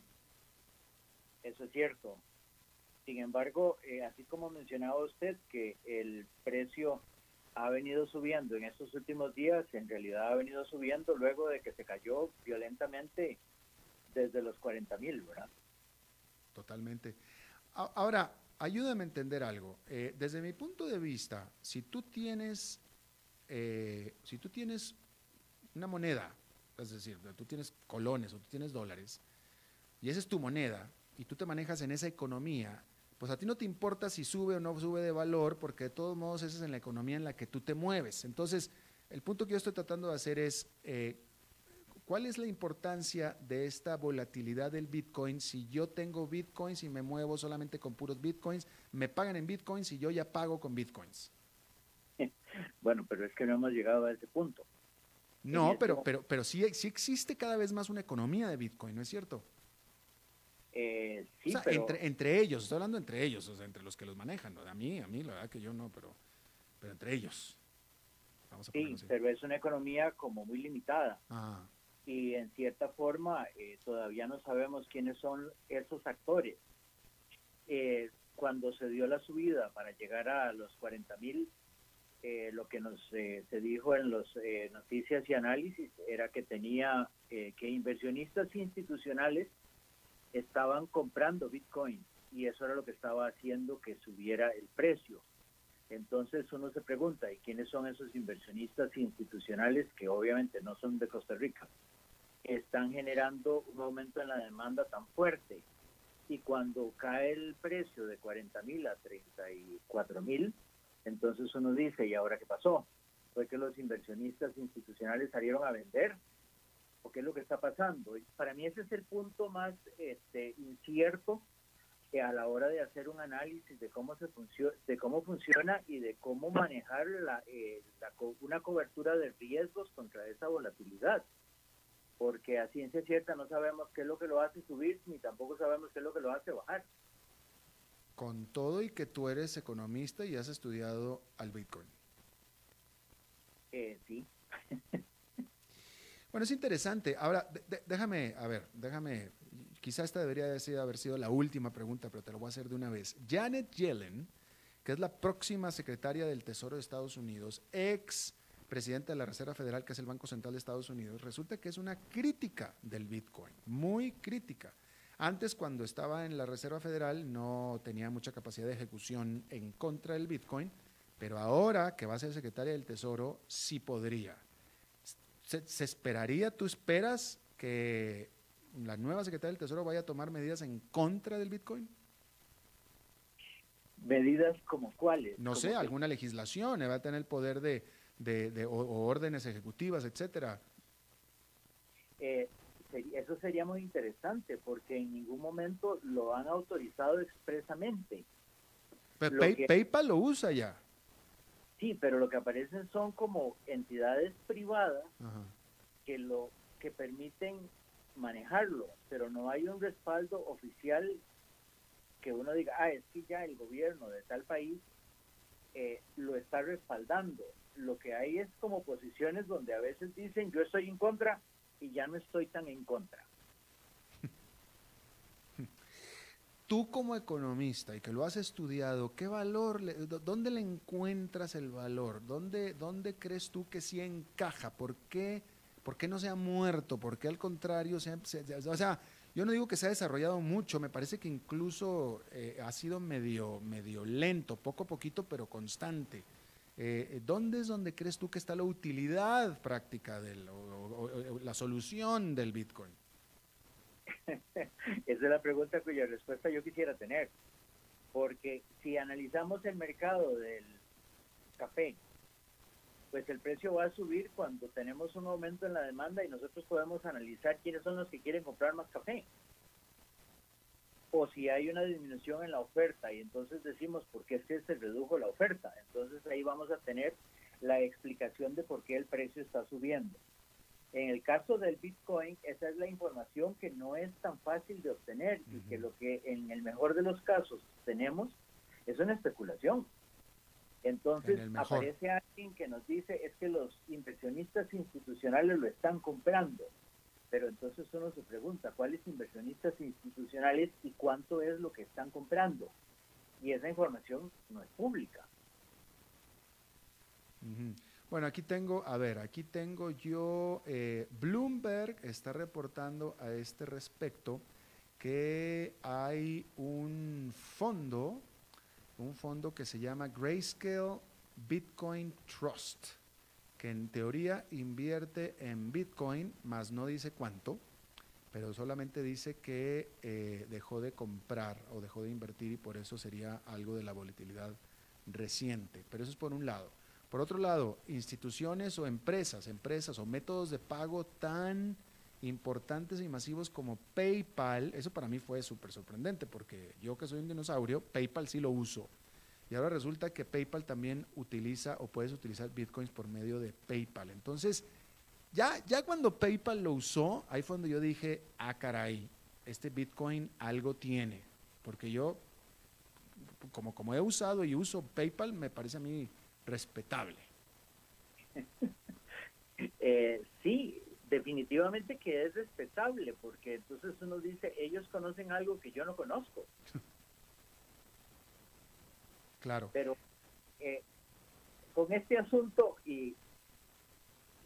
Eso es cierto. Sin embargo, eh, así como mencionaba usted que el precio ha venido subiendo en estos últimos días, en realidad ha venido subiendo luego de que se cayó violentamente desde los 40 mil, ¿verdad? Totalmente. Ahora, ayúdame a entender algo. Eh, desde mi punto de vista, si tú tienes, eh, si tú tienes una moneda, es decir, tú tienes colones o tú tienes dólares, y esa es tu moneda, y tú te manejas en esa economía, pues a ti no te importa si sube o no sube de valor, porque de todos modos esa es en la economía en la que tú te mueves. Entonces, el punto que yo estoy tratando de hacer es, eh, ¿cuál es la importancia de esta volatilidad del Bitcoin? Si yo tengo Bitcoins y me muevo solamente con puros Bitcoins, me pagan en Bitcoins y yo ya pago con Bitcoins. Bueno, pero es que no hemos llegado a ese punto. No, pero, pero, pero sí, sí existe cada vez más una economía de Bitcoin, ¿no es cierto? Eh, entre, entre ellos, estoy hablando entre ellos, o sea, entre los que los manejan. A mí, a mí, la verdad que yo no, pero, pero entre ellos. sí, pero es una economía como muy limitada. Y en cierta forma eh, todavía no sabemos quiénes son esos actores. Eh, cuando se dio la subida para llegar a los 40 mil, lo que nos se dijo en las noticias y análisis era que tenía que inversionistas institucionales estaban comprando Bitcoin y eso era lo que estaba haciendo que subiera el precio. Entonces uno se pregunta, ¿y quiénes son esos inversionistas institucionales que obviamente no son de Costa Rica? Están generando un aumento en la demanda tan fuerte y cuando cae el precio de 40 mil a 34 mil, entonces uno dice, ¿y ahora qué pasó? Fue que los inversionistas institucionales salieron a vender o qué es lo que está pasando. para mí ese es el punto más este, incierto que a la hora de hacer un análisis de cómo se funciona, de cómo funciona y de cómo manejar la, eh, una cobertura de riesgos contra esa volatilidad. Porque a ciencia cierta no sabemos qué es lo que lo hace subir, ni tampoco sabemos qué es lo que lo hace bajar. Con todo y que tú eres economista y has estudiado al Bitcoin. Eh, sí. Bueno, es interesante. Ahora, déjame, a ver, déjame, quizá esta debería haber sido la última pregunta, pero te lo voy a hacer de una vez. Janet Yellen, que es la próxima secretaria del Tesoro de Estados Unidos, ex presidenta de la Reserva Federal, que es el Banco Central de Estados Unidos, resulta que es una crítica del Bitcoin, muy crítica. Antes, cuando estaba en la Reserva Federal, no tenía mucha capacidad de ejecución en contra del Bitcoin, pero ahora que va a ser secretaria del Tesoro, sí podría. ¿Se, esperaría, tú esperas que la nueva secretaria del Tesoro vaya a tomar medidas en contra del Bitcoin? ¿Medidas como cuáles? No sé, alguna legislación, va a tener el poder de, de, o, órdenes ejecutivas, etcétera. Eh, eso sería muy interesante porque en ningún momento lo han autorizado expresamente. PayPal lo usa ya. Sí, pero lo que aparecen son como entidades privadas que lo que permiten manejarlo, pero no hay un respaldo oficial que uno diga, ah, es que ya el gobierno de tal país eh, lo está respaldando. Lo que hay es como posiciones donde a veces dicen yo estoy en contra y ya no estoy tan en contra. tú como economista y que lo has estudiado, ¿qué valor, dónde le encuentras el valor? ¿Dónde, ¿Dónde crees tú que sí encaja? ¿Por qué, por qué no se ha muerto? ¿Por qué al contrario se, o sea, yo no digo que se ha desarrollado mucho, me parece que incluso eh, ha sido medio, medio lento, poco a poquito, pero constante. Eh, ¿Dónde es donde crees tú que está la utilidad práctica de la solución del Bitcoin? Esa es la pregunta cuya respuesta yo quisiera tener. Porque si analizamos el mercado del café, pues el precio va a subir cuando tenemos un aumento en la demanda y nosotros podemos analizar quiénes son los que quieren comprar más café. O si hay una disminución en la oferta y entonces decimos por qué es que se redujo la oferta. Entonces ahí vamos a tener la explicación de por qué el precio está subiendo. En el caso del Bitcoin, esa es la información que no es tan fácil de obtener y que lo que en el mejor de los casos tenemos es una especulación. Entonces aparece alguien que nos dice es que los inversionistas institucionales lo están comprando. Pero entonces uno se pregunta, ¿cuáles inversionistas institucionales y cuánto es lo que están comprando? Y esa información no es pública. Bueno, aquí tengo, a ver, aquí tengo yo, eh, Bloomberg está reportando a este respecto que hay un fondo, un fondo que se llama Grayscale Bitcoin Trust, que en teoría invierte en Bitcoin, más no dice cuánto, pero solamente dice que eh, dejó de comprar o dejó de invertir y por eso sería algo de la volatilidad reciente. Pero eso es por un lado. Por otro lado, instituciones o empresas, empresas o métodos de pago tan importantes y masivos como PayPal, eso para mí fue súper sorprendente porque yo que soy un dinosaurio, PayPal sí lo uso. Y ahora resulta que PayPal también utiliza o puedes utilizar bitcoins por medio de PayPal. Entonces, ya, ya cuando PayPal lo usó, ahí fue donde yo dije, ah, caray, este bitcoin algo tiene. Porque yo, como, como he usado y uso PayPal, me parece a mí respetable. eh, sí, definitivamente que es respetable, porque entonces uno dice, ellos conocen algo que yo no conozco. claro. Pero eh, con este asunto, y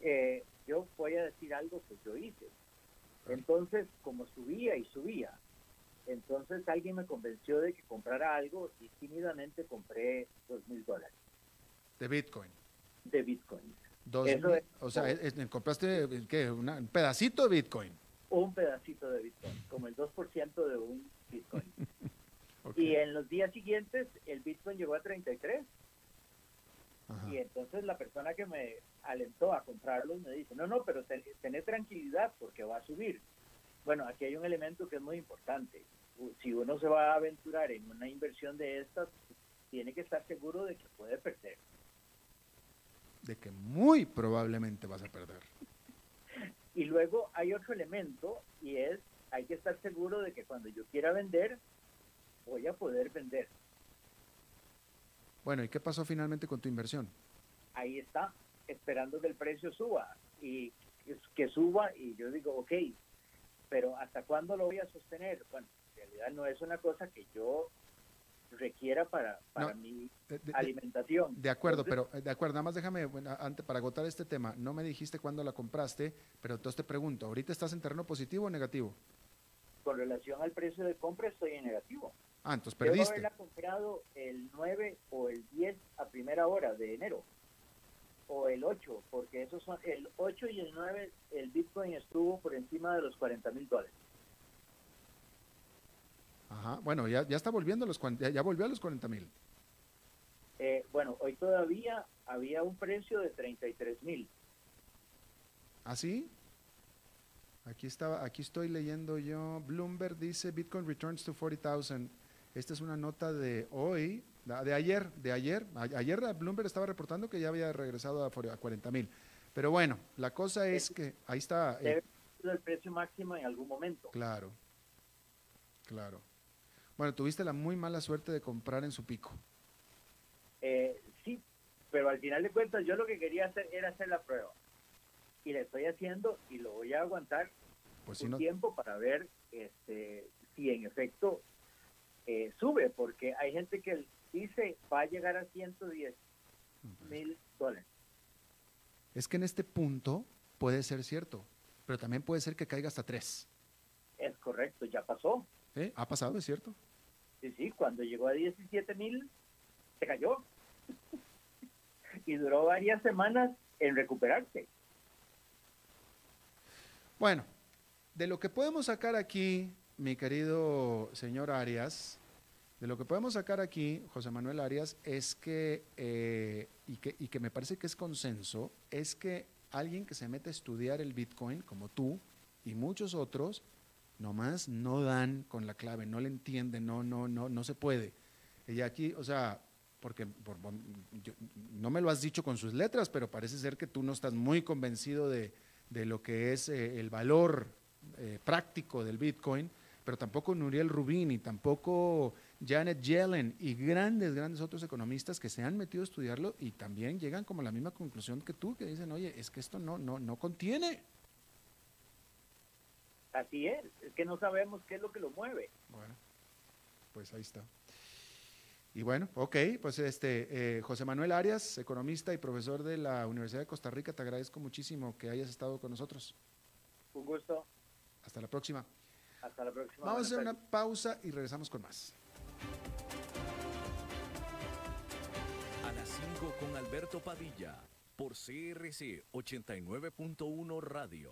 eh, yo voy a decir algo que yo hice. Entonces, como subía y subía, entonces alguien me convenció de que comprara algo y tímidamente compré dos mil dólares. De Bitcoin. De Bitcoin. o sea, compraste ¿qué? un pedacito de Bitcoin. Un pedacito de Bitcoin, como el 2% de un Bitcoin. Y en los días siguientes el Bitcoin llegó a 33. Y entonces la persona que me alentó a comprarlos me dice, no, no, pero ten, tranquilidad porque va a subir. Bueno, aquí hay un elemento que es muy importante. Si uno se va a aventurar en una inversión de estas, tiene que estar seguro de que puede perder de que muy probablemente vas a perder. Y luego hay otro elemento y es, hay que estar seguro de que cuando yo quiera vender, voy a poder vender. Bueno, ¿y qué pasó finalmente con tu inversión? Ahí está, esperando que el precio suba y que suba y yo digo, ok, pero ¿hasta cuándo lo voy a sostener? Bueno, en realidad no es una cosa que yo requiera para, para mi alimentación. De acuerdo, pero eh, de acuerdo, nada más déjame, antes, para agotar este tema, no me dijiste cuándo la compraste, pero entonces te pregunto, ¿ahorita estás en terreno positivo o negativo? Con relación al precio de compra estoy en negativo. Ah, entonces perdiste. Debo haberla comprado el 9 o el 10 a primera hora de enero. O el 8, porque esos son el 8 y el 9, el Bitcoin estuvo por encima de los 40 mil dólares. Ajá, bueno, ya, ya está volviendo a los, ya, volvió a los 40 mil. Eh, bueno, hoy todavía había un precio de 33 mil. ¿Ah, sí? Aquí, estaba, aquí estoy leyendo yo. Bloomberg dice Bitcoin returns to 40,000. Esta es una nota de hoy, de ayer, de ayer. Ayer Bloomberg estaba reportando que ya había regresado a, 40 mil. Pero bueno, la cosa es que ahí está. Eh, el precio máximo en algún momento. Claro, claro. Bueno, tuviste la muy mala suerte de comprar en su pico. Eh, sí, pero al final de cuentas yo lo que quería hacer era hacer la prueba. Y la estoy haciendo y lo voy a aguantar pues un tiempo para ver este, si en efecto eh, sube, porque hay gente que dice va a llegar a 110 mil dólares. Es que en este punto puede ser cierto, pero también puede ser que caiga hasta 3. Es correcto, ya pasó. Ha pasado, es cierto. Sí, sí, cuando llegó a 17 mil, se cayó. y duró varias semanas en recuperarse. Bueno, de lo que podemos sacar aquí, mi querido señor Arias, de lo que podemos sacar aquí, José Manuel Arias, es que, eh, y que, y que me parece que es consenso, es que alguien que se mete a estudiar el Bitcoin, como tú y muchos otros, nomás no dan con la clave, no le entienden, no, no, no, no se puede. Y aquí, o sea, porque no me lo has dicho con sus letras, pero parece ser que tú no estás muy convencido de, lo que es eh, el valor eh, práctico del Bitcoin, pero tampoco Nuriel Rubin y tampoco Janet Yellen y grandes, grandes otros economistas que se han metido a estudiarlo y también llegan como a la misma conclusión que tú, que dicen, oye, es que esto no, no, no contiene. Así es, es que no sabemos qué es lo que lo mueve. Bueno, pues ahí está. Y bueno, ok, pues este, eh, José Manuel Arias, economista y profesor de la Universidad de Costa Rica, te agradezco muchísimo que hayas estado con nosotros. Un gusto. Hasta la próxima. Hasta la próxima. Vamos a hacer una pausa y regresamos con más. A las 5 con Alberto Padilla, por CRC 89.1 Radio.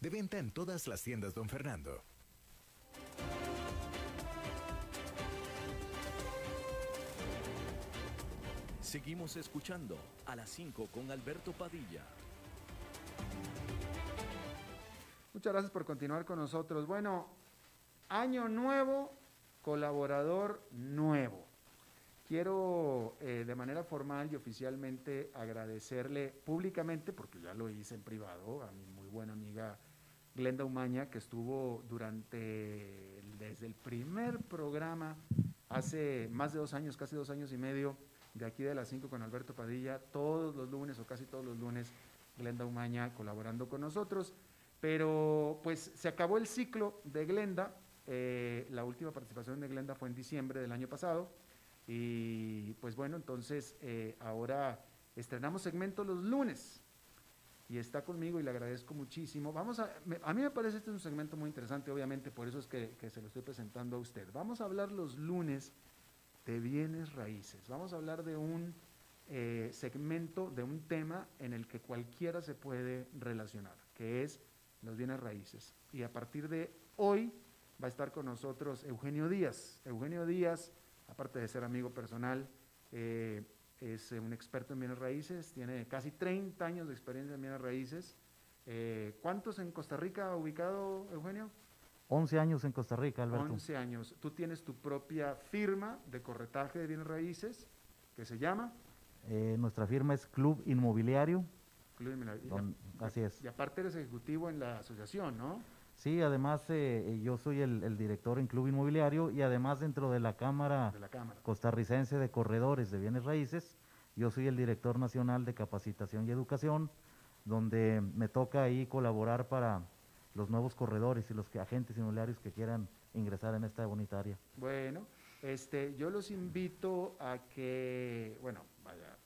De venta en todas las tiendas, don Fernando. Seguimos escuchando a las 5 con Alberto Padilla. Muchas gracias por continuar con nosotros. Bueno, año nuevo, colaborador nuevo. Quiero eh, de manera formal y oficialmente agradecerle públicamente, porque ya lo hice en privado, a mi buena amiga Glenda Umaña, que estuvo durante, desde el primer programa, hace más de dos años, casi dos años y medio, de aquí de las cinco con Alberto Padilla, todos los lunes o casi todos los lunes, Glenda Umaña colaborando con nosotros. Pero pues se acabó el ciclo de Glenda, eh, la última participación de Glenda fue en diciembre del año pasado y pues bueno, entonces eh, ahora estrenamos segmento los lunes y está conmigo y le agradezco muchísimo. Vamos a, a mí me parece este es un segmento muy interesante, obviamente, por eso es que, se lo estoy presentando a usted. Vamos a hablar los lunes de bienes raíces. Vamos a hablar de un eh, segmento, de un tema en el que cualquiera se puede relacionar, que es los bienes raíces. Y a partir de hoy va a estar con nosotros Eugenio Díaz. Eugenio Díaz aparte de ser amigo personal, eh, es un experto en bienes raíces, tiene casi 30 años de experiencia en bienes raíces. Eh, ¿Cuántos en Costa Rica ha ubicado, Eugenio? 11 años en Costa Rica, Alberto. 11 años. Tú tienes tu propia firma de corretaje de bienes raíces, que se llama... Eh, nuestra firma es Club Inmobiliario. Club Inmobiliario. así es. Y aparte eres ejecutivo en la asociación, ¿no? Sí, además eh, eh, yo soy el, director en Club Inmobiliario y además dentro de la, Cámara Costarricense de Corredores de Bienes Raíces, yo soy el director nacional de capacitación y educación, donde me toca ahí colaborar para los nuevos corredores y los agentes inmobiliarios que quieran ingresar en esta bonita área. Bueno, este, yo los invito a que, bueno, vaya,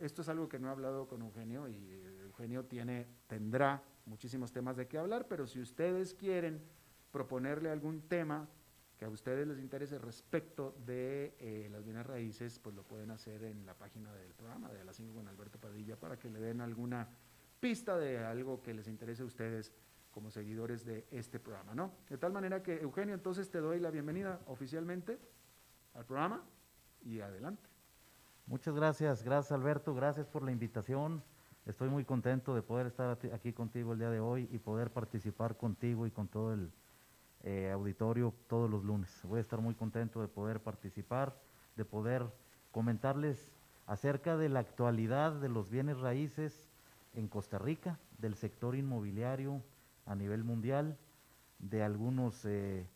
esto es algo que no he hablado con Eugenio y Eugenio tiene, tendrá muchísimos temas de qué hablar, pero si ustedes quieren proponerle algún tema que a ustedes les interese respecto de eh, las bienes raíces, pues lo pueden hacer en la página del programa de las 5 con Alberto Padilla para que le den alguna pista de algo que les interese a ustedes como seguidores de este programa, ¿no? De tal manera que, Eugenio, entonces te doy la bienvenida oficialmente al programa. y adelante. Muchas gracias, gracias Alberto, gracias por la invitación. Estoy muy contento de poder estar aquí contigo el día de hoy y poder participar contigo y con todo el eh, auditorio todos los lunes. Voy a estar muy contento de poder participar, de poder comentarles acerca de la actualidad de los bienes raíces en Costa Rica, del sector inmobiliario a nivel mundial, de algunos eh,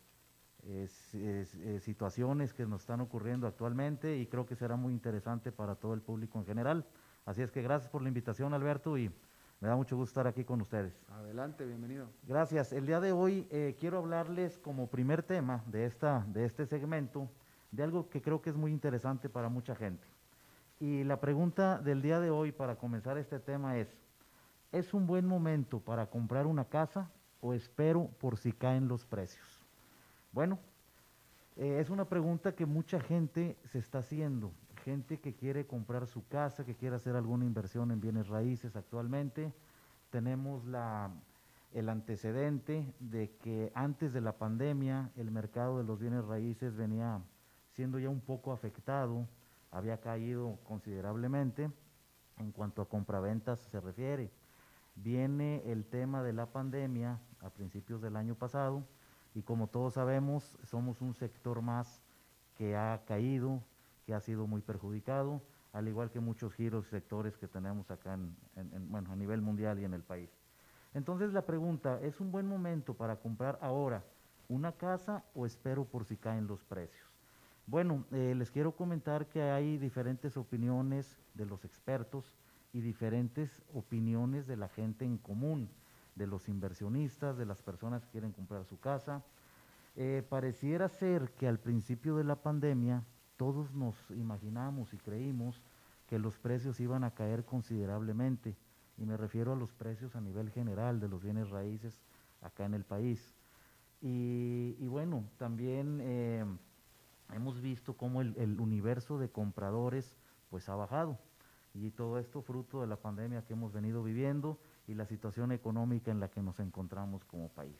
eh, situaciones que nos están ocurriendo actualmente y creo que será muy interesante para todo el público en general. Así es que gracias por la invitación, Alberto, y me da mucho gusto estar aquí con ustedes. Adelante, bienvenido. Gracias. El día de hoy eh, quiero hablarles como primer tema de, esta, de este segmento de algo que creo que es muy interesante para mucha gente. Y la pregunta del día de hoy para comenzar este tema es, ¿es un buen momento para comprar una casa o espero por si caen los precios? Bueno, eh, es una pregunta que mucha gente se está haciendo gente que quiere comprar su casa, que quiere hacer alguna inversión en bienes raíces actualmente. Tenemos la, el antecedente de que antes de la pandemia el mercado de los bienes raíces venía siendo ya un poco afectado, había caído considerablemente en cuanto a compraventas se refiere. Viene el tema de la pandemia a principios del año pasado y como todos sabemos somos un sector más que ha caído, que ha sido muy perjudicado, al igual que muchos giros y sectores que tenemos acá en, bueno, a nivel mundial y en el país. Entonces la pregunta, ¿es un buen momento para comprar ahora una casa o espero por si caen los precios? Bueno, eh, les quiero comentar que hay diferentes opiniones de los expertos y diferentes opiniones de la gente en común, de los inversionistas, de las personas que quieren comprar su casa. Eh, pareciera ser que al principio de la pandemia todos nos imaginamos y creímos que los precios iban a caer considerablemente, y me refiero a los precios a nivel general de los bienes raíces acá en el país. Y, bueno, también eh, hemos visto cómo el, el, universo de compradores pues ha bajado, y todo esto fruto de la pandemia que hemos venido viviendo y la situación económica en la que nos encontramos como país.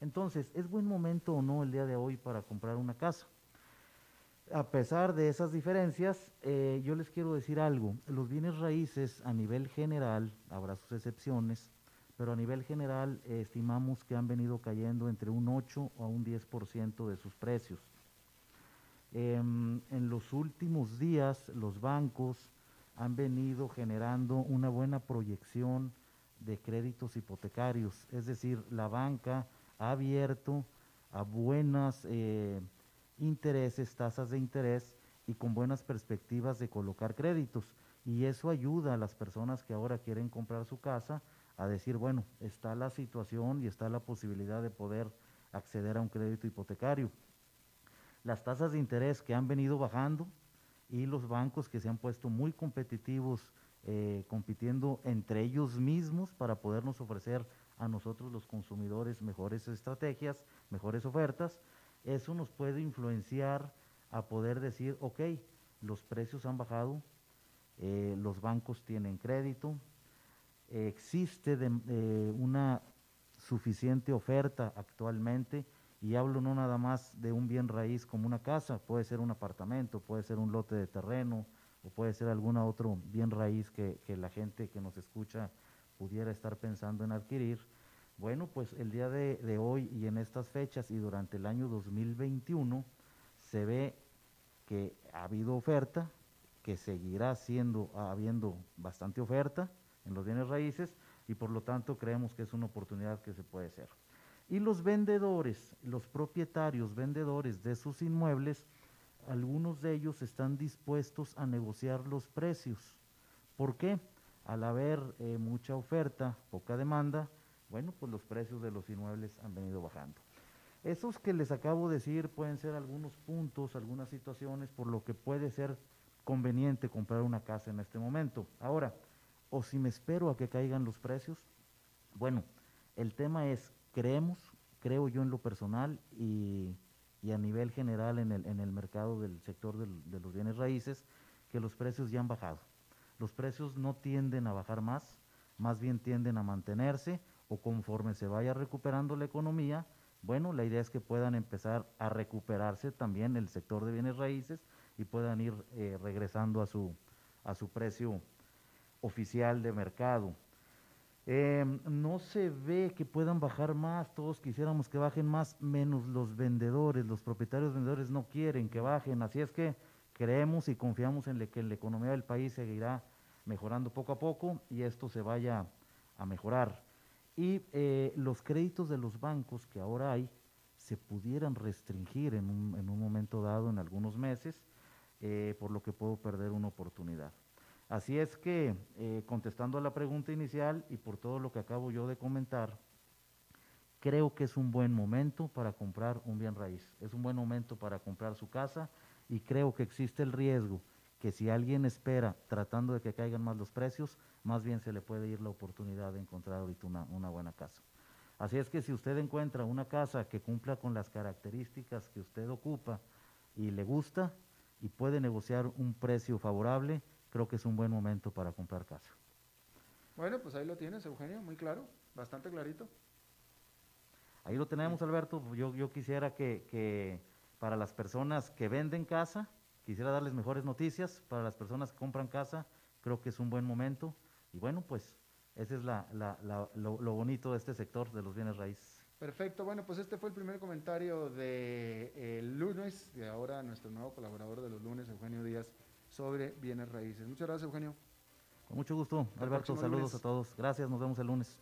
Entonces, ¿es buen momento o no el día de hoy para comprar una casa? A pesar de esas diferencias, eh, yo les quiero decir algo. Los bienes raíces a nivel general, habrá sus excepciones, pero a nivel general eh, estimamos que han venido cayendo entre un 8 a un 10% de sus precios. Em, en los últimos días los bancos han venido generando una buena proyección de créditos hipotecarios, es decir, la banca ha abierto a buenas... Eh, intereses, tasas de interés y con buenas perspectivas de colocar créditos. Y eso ayuda a las personas que ahora quieren comprar su casa a decir, bueno, está la situación y está la posibilidad de poder acceder a un crédito hipotecario. Las tasas de interés que han venido bajando y los bancos que se han puesto muy competitivos, eh, compitiendo entre ellos mismos para podernos ofrecer a nosotros los consumidores mejores estrategias, mejores ofertas, eso nos puede influenciar a poder decir, ok, los precios han bajado, eh, los bancos tienen crédito, existe de, una suficiente oferta actualmente, y hablo no nada más de un bien raíz como una casa, puede ser un apartamento, puede ser un lote de terreno, o puede ser algún otro bien raíz que la gente que nos escucha pudiera estar pensando en adquirir bueno, pues el día de, hoy y en estas fechas y durante el año 2021 se ve que ha habido oferta, que seguirá siendo, habiendo bastante oferta en los bienes raíces y por lo tanto creemos que es una oportunidad que se puede hacer. Y los vendedores, los propietarios vendedores de sus inmuebles, algunos de ellos están dispuestos a negociar los precios. ¿Por qué? Al haber eh, mucha oferta, poca demanda, bueno, pues los precios de los inmuebles han venido bajando. Esos que les acabo de decir pueden ser algunos puntos, algunas situaciones por lo que puede ser conveniente comprar una casa en este momento. Ahora, o si me espero a que caigan los precios, bueno, el tema es, creemos, creo yo en lo personal y, a nivel general en el, en el mercado del sector de los bienes raíces, que los precios ya han bajado. Los precios no tienden a bajar más, más bien tienden a mantenerse o conforme se vaya recuperando la economía, bueno, la idea es que puedan empezar a recuperarse también el sector de bienes raíces y puedan ir eh, regresando a su, a su precio oficial de mercado. Em, no se ve que puedan bajar más, todos quisiéramos que bajen más, menos los vendedores, los propietarios vendedores no quieren que bajen, así es que creemos y confiamos en que la economía del país seguirá mejorando poco a poco y esto se vaya a mejorar. Y eh, los créditos de los bancos que ahora hay se pudieran restringir en un, en un momento dado, en algunos meses, eh, por lo que puedo perder una oportunidad. Así es que, eh, contestando a la pregunta inicial y por todo lo que acabo yo de comentar, creo que es un buen momento para comprar un bien raíz, es un buen momento para comprar su casa y creo que existe el riesgo que si alguien espera tratando de que caigan más los precios, más bien se le puede ir la oportunidad de encontrar ahorita una, una buena casa. Así es que si usted encuentra una casa que cumpla con las características que usted ocupa y le gusta y puede negociar un precio favorable, creo que es un buen momento para comprar casa. Bueno, pues ahí lo tienes, Eugenio, muy claro, bastante clarito. Ahí lo tenemos, Alberto. Yo, yo quisiera que, que para las personas que venden casa, quisiera darles mejores noticias. Para las personas que compran casa, creo que es un buen momento. Y bueno, pues ese es la, lo, bonito de este sector de los bienes raíces. Perfecto, bueno, pues este fue el primer comentario de el lunes, de ahora nuestro nuevo colaborador de los lunes, Eugenio Díaz, sobre bienes raíces. Muchas gracias, Eugenio. Con mucho gusto, Alberto. Saludos a todos. Gracias, nos vemos el lunes.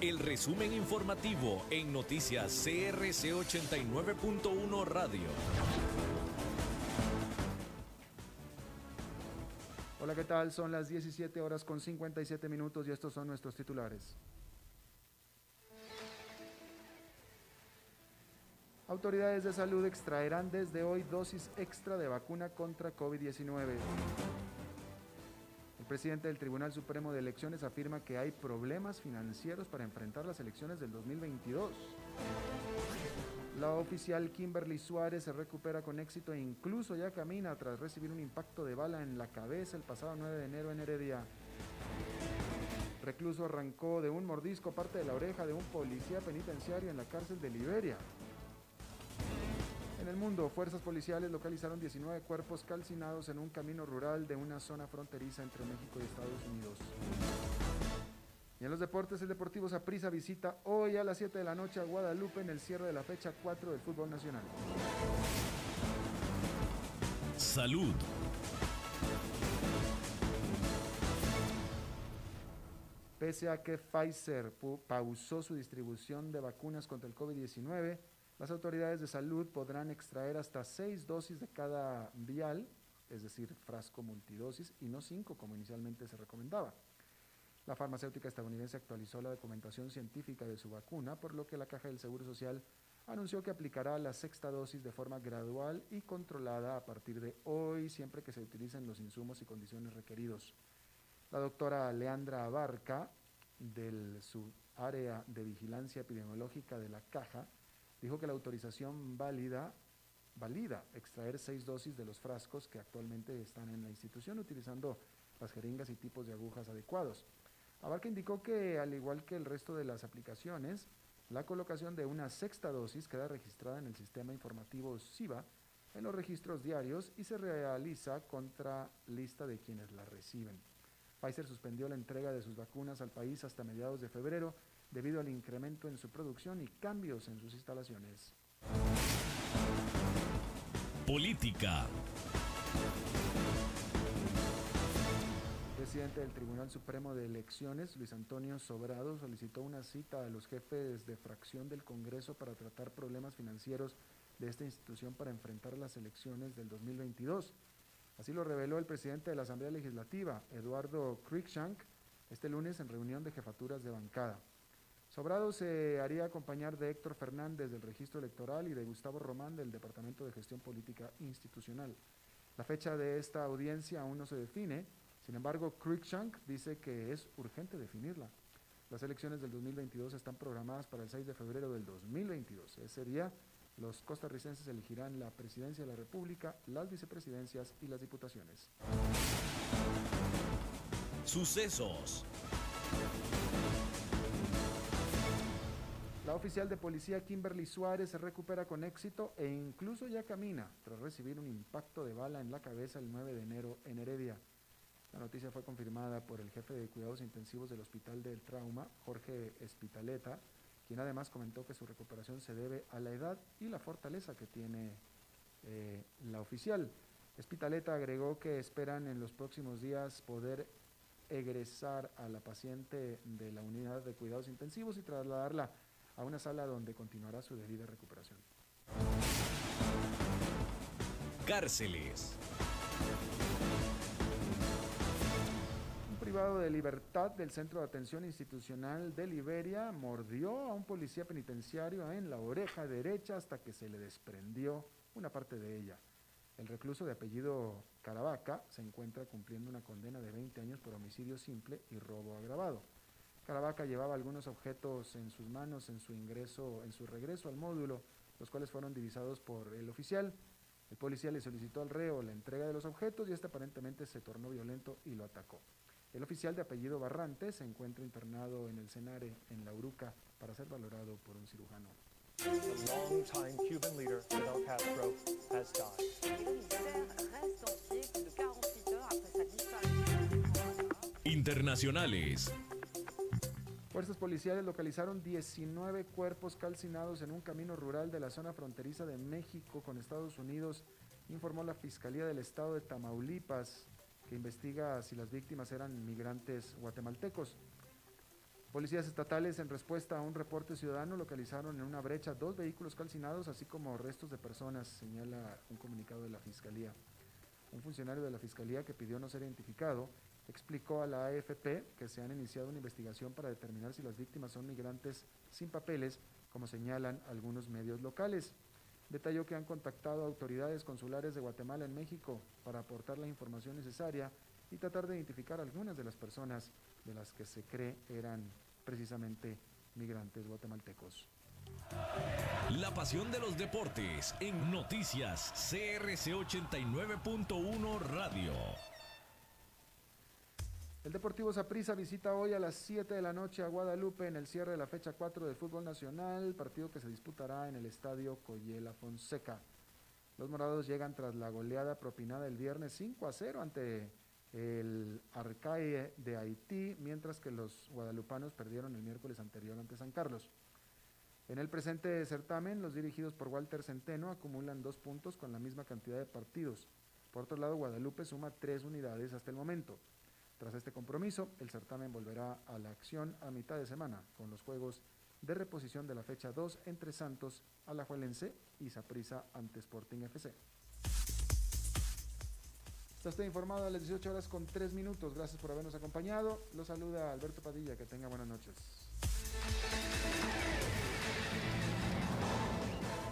El resumen informativo en noticias CRC 89.1 Radio. Hola, ¿qué tal? Son las 17 horas con 57 minutos y estos son nuestros titulares. Autoridades de salud extraerán desde hoy dosis extra de vacuna contra COVID-19 presidente del Tribunal Supremo de Elecciones afirma que hay problemas financieros para enfrentar las elecciones del 2022. La oficial Kimberly Suárez se recupera con éxito e incluso ya camina tras recibir un impacto de bala en la cabeza el pasado 9 de enero en Heredia. Recluso arrancó de un mordisco parte de la oreja de un policía penitenciario en la cárcel de Liberia. En el mundo, fuerzas policiales localizaron 19 cuerpos calcinados en un camino rural de una zona fronteriza entre México y Estados Unidos. Y en los deportes, el Deportivo Saprissa visita hoy a las 7 de la noche a Guadalupe en el cierre de la fecha 4 del fútbol nacional. Salud. Pese a que Pfizer pausó su distribución de vacunas contra el COVID-19, las autoridades de salud podrán extraer hasta seis dosis de cada vial, es decir, frasco multidosis, y no cinco como inicialmente se recomendaba. La farmacéutica estadounidense actualizó la documentación científica de su vacuna, por lo que la Caja del Seguro Social anunció que aplicará la sexta dosis de forma gradual y controlada a partir de hoy, siempre que se utilicen los insumos y condiciones requeridos. La doctora Leandra Abarca, del subárea de vigilancia epidemiológica de la Caja, dijo que la autorización válida valida extraer seis dosis de los frascos que actualmente están en la institución utilizando las jeringas y tipos de agujas adecuados. Abarca indicó que, al igual que el resto de las aplicaciones, la colocación de una sexta dosis queda registrada en el sistema informativo SIVA en los registros diarios y se realiza contra lista de quienes la reciben. Pfizer suspendió la entrega de sus vacunas al país hasta mediados de febrero debido al incremento en su producción y cambios en sus instalaciones. Política. presidente del Tribunal Supremo de Elecciones, Luis Antonio Sobrado, solicitó una cita a los jefes de fracción del Congreso para tratar problemas financieros de esta institución para enfrentar las elecciones del 2022. Así lo reveló el presidente de la Asamblea Legislativa, Eduardo Cruikshank, este lunes en reunión de jefaturas de bancada. Sobrado se haría acompañar de Héctor Fernández del Registro Electoral y de Gustavo Román del Departamento de Gestión Política Institucional. La fecha de esta audiencia aún no se define, sin embargo, Cruikshank dice que es urgente definirla. Las elecciones del 2022 están programadas para el 6 de febrero del 2022. Ese día, los costarricenses elegirán la presidencia de la República, las vicepresidencias y las diputaciones. Sucesos. La oficial de policía Kimberly Suárez se recupera con éxito e incluso ya camina tras recibir un impacto de bala en la cabeza el 9 de enero en Heredia. La noticia fue confirmada por el jefe de cuidados intensivos del Hospital del Trauma, Jorge Espitaleta, quien además comentó que su recuperación se debe a la edad y la fortaleza que tiene eh, la oficial. Espitaleta agregó que esperan en los próximos días poder egresar a la paciente de la unidad de cuidados intensivos y trasladarla a una sala donde continuará su debida recuperación. Cárceles. Un privado de libertad del Centro de Atención Institucional de Liberia mordió a un policía penitenciario en la oreja derecha hasta que se le desprendió una parte de ella. El recluso de apellido Caravaca se encuentra cumpliendo una condena de 20 años por homicidio simple y robo agravado. Caravaca llevaba algunos objetos en sus manos en su ingreso, en su regreso al módulo, los cuales fueron divisados por el oficial. El policía le solicitó al reo la entrega de los objetos y este aparentemente se tornó violento y lo atacó. El oficial de apellido Barrante se encuentra internado en el Senare, en La Uruca, para ser valorado por un cirujano. Internacionales. Fuerzas policiales localizaron 19 cuerpos calcinados en un camino rural de la zona fronteriza de México con Estados Unidos, informó la Fiscalía del Estado de Tamaulipas, que investiga si las víctimas eran migrantes guatemaltecos. Policías estatales, en respuesta a un reporte ciudadano, localizaron en una brecha dos vehículos calcinados, así como restos de personas, señala un comunicado de la Fiscalía. Un funcionario de la Fiscalía que pidió no ser identificado explicó a la AFP que se han iniciado una investigación para determinar si las víctimas son migrantes sin papeles, como señalan algunos medios locales. Detalló que han contactado a autoridades consulares de Guatemala en México para aportar la información necesaria y tratar de identificar algunas de las personas de las que se cree eran precisamente migrantes guatemaltecos. La pasión de los deportes en noticias CRC 89.1 Radio. El Deportivo Saprissa visita hoy a las 7 de la noche a Guadalupe en el cierre de la fecha 4 del fútbol nacional, partido que se disputará en el estadio Coyela Fonseca. Los morados llegan tras la goleada propinada el viernes 5 a 0 ante el Arcae de Haití, mientras que los guadalupanos perdieron el miércoles anterior ante San Carlos. En el presente certamen, los dirigidos por Walter Centeno acumulan dos puntos con la misma cantidad de partidos. Por otro lado, Guadalupe suma tres unidades hasta el momento. Tras este compromiso, el certamen volverá a la acción a mitad de semana con los juegos de reposición de la fecha 2 entre Santos, Alajuelense y Saprissa ante Sporting FC. Está usted informado a las 18 horas con 3 minutos. Gracias por habernos acompañado. Lo saluda Alberto Padilla. Que tenga buenas noches.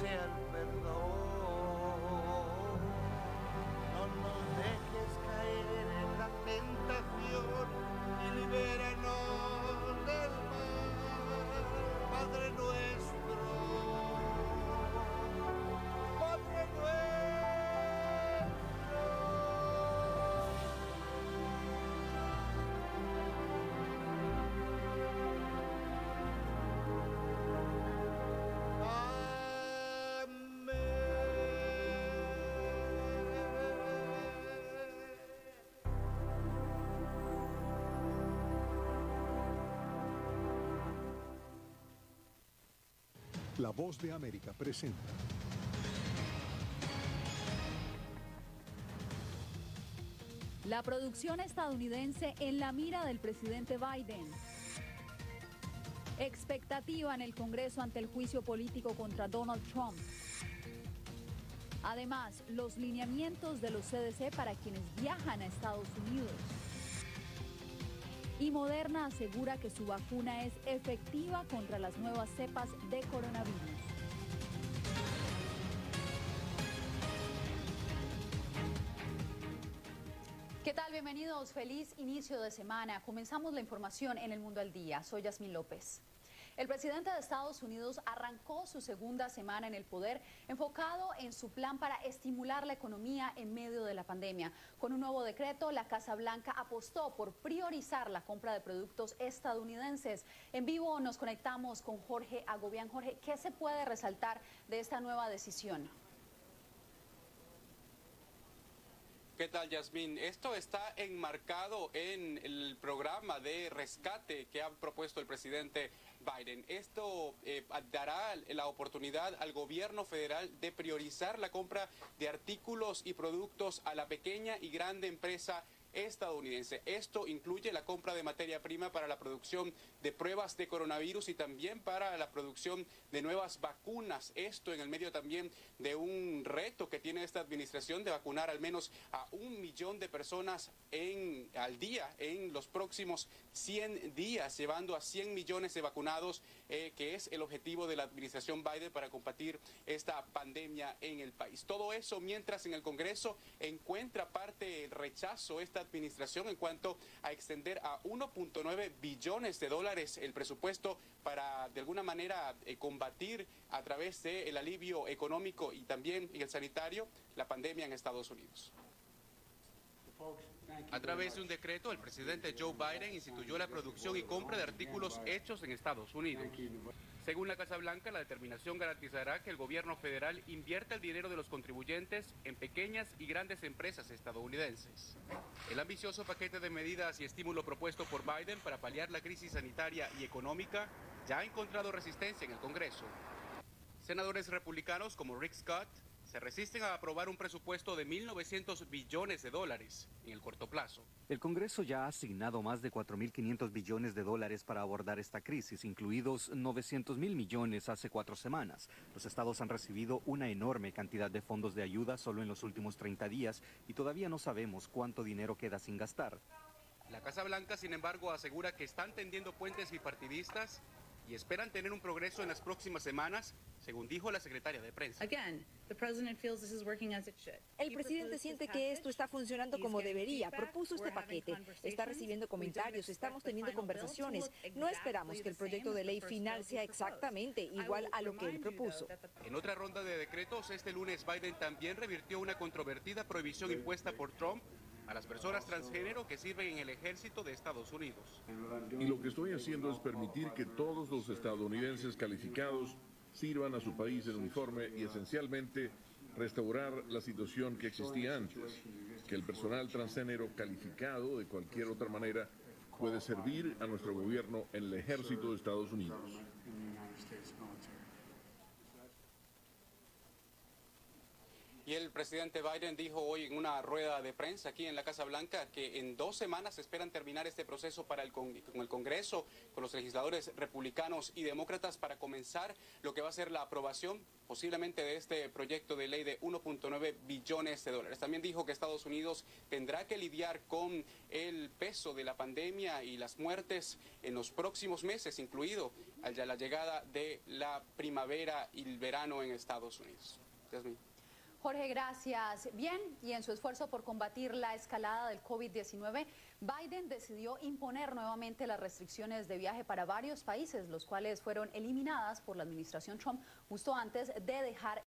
sin La voz de América presenta. La producción estadounidense en la mira del presidente Biden. Expectativa en el Congreso ante el juicio político contra Donald Trump. Además, los lineamientos de los CDC para quienes viajan a Estados Unidos y Moderna asegura que su vacuna es efectiva contra las nuevas cepas de coronavirus. ¿Qué tal? Bienvenidos. Feliz inicio de semana. Comenzamos la información en el Mundo al Día. Soy Yasmín López. El presidente de Estados Unidos arrancó su segunda semana en el poder enfocado en su plan para estimular la economía en medio de la pandemia. Con un nuevo decreto, la Casa Blanca apostó por priorizar la compra de productos estadounidenses. En vivo nos conectamos con Jorge Agobián. Jorge, ¿qué se puede resaltar de esta nueva decisión? ¿Qué tal, Yasmín? Esto está enmarcado en el programa de rescate que ha propuesto el presidente Biden. Esto eh, dará la oportunidad al gobierno federal de priorizar la compra de artículos y productos a la pequeña y grande empresa estadounidense. Esto incluye la compra de materia prima para la producción de pruebas de coronavirus y también para la producción de nuevas vacunas. Esto en el medio también de un reto que tiene esta administración de vacunar al menos a un millón de personas en, al día en los próximos 100 días, llevando a 100 millones de vacunados, eh, que es el objetivo de la administración Biden para combatir esta pandemia en el país. Todo eso mientras en el Congreso encuentra parte el rechazo esta administración en cuanto a extender a 1.9 billones de dólares el presupuesto para de alguna manera eh, combatir a través del alivio económico y también el sanitario la pandemia en Estados Unidos. A través de un decreto, el presidente Joe Biden instituyó la producción y compra de artículos hechos en Estados Unidos. Según la Casa Blanca, la determinación garantizará que el gobierno federal invierta el dinero de los contribuyentes en pequeñas y grandes empresas estadounidenses. El ambicioso paquete de medidas y estímulo propuesto por Biden para paliar la crisis sanitaria y económica ya ha encontrado resistencia en el Congreso. Senadores republicanos como Rick Scott, se resisten a aprobar un presupuesto de 1.900 billones de dólares en el corto plazo. El Congreso ya ha asignado más de 4.500 billones de dólares para abordar esta crisis, incluidos 900 mil millones hace cuatro semanas. Los estados han recibido una enorme cantidad de fondos de ayuda solo en los últimos 30 días y todavía no sabemos cuánto dinero queda sin gastar. La Casa Blanca, sin embargo, asegura que están tendiendo puentes bipartidistas y esperan tener un progreso en las próximas semanas, según dijo la secretaria de prensa. El presidente siente que esto está funcionando como debería, propuso este paquete, está recibiendo comentarios, estamos teniendo conversaciones. No esperamos que el proyecto de ley final sea exactamente igual a lo que él propuso. En otra ronda de decretos, este lunes Biden también revirtió una controvertida prohibición impuesta por Trump a las personas transgénero que sirven en el ejército de Estados Unidos. Y lo que estoy haciendo es permitir que todos los estadounidenses calificados sirvan a su país en uniforme y esencialmente restaurar la situación que existía antes, que el personal transgénero calificado de cualquier otra manera puede servir a nuestro gobierno en el ejército de Estados Unidos. Y el presidente Biden dijo hoy en una rueda de prensa aquí en la Casa Blanca que en dos semanas esperan terminar este proceso para el con, el Congreso, con los legisladores republicanos y demócratas para comenzar lo que va a ser la aprobación posiblemente de este proyecto de ley de 1.9 billones de dólares. También dijo que Estados Unidos tendrá que lidiar con el peso de la pandemia y las muertes en los próximos meses, incluido la llegada de la primavera y el verano en Estados Unidos. Jorge, gracias. Bien, y en su esfuerzo por combatir la escalada del COVID-19, Biden decidió imponer nuevamente las restricciones de viaje para varios países, los cuales fueron eliminadas por la administración Trump justo antes de dejar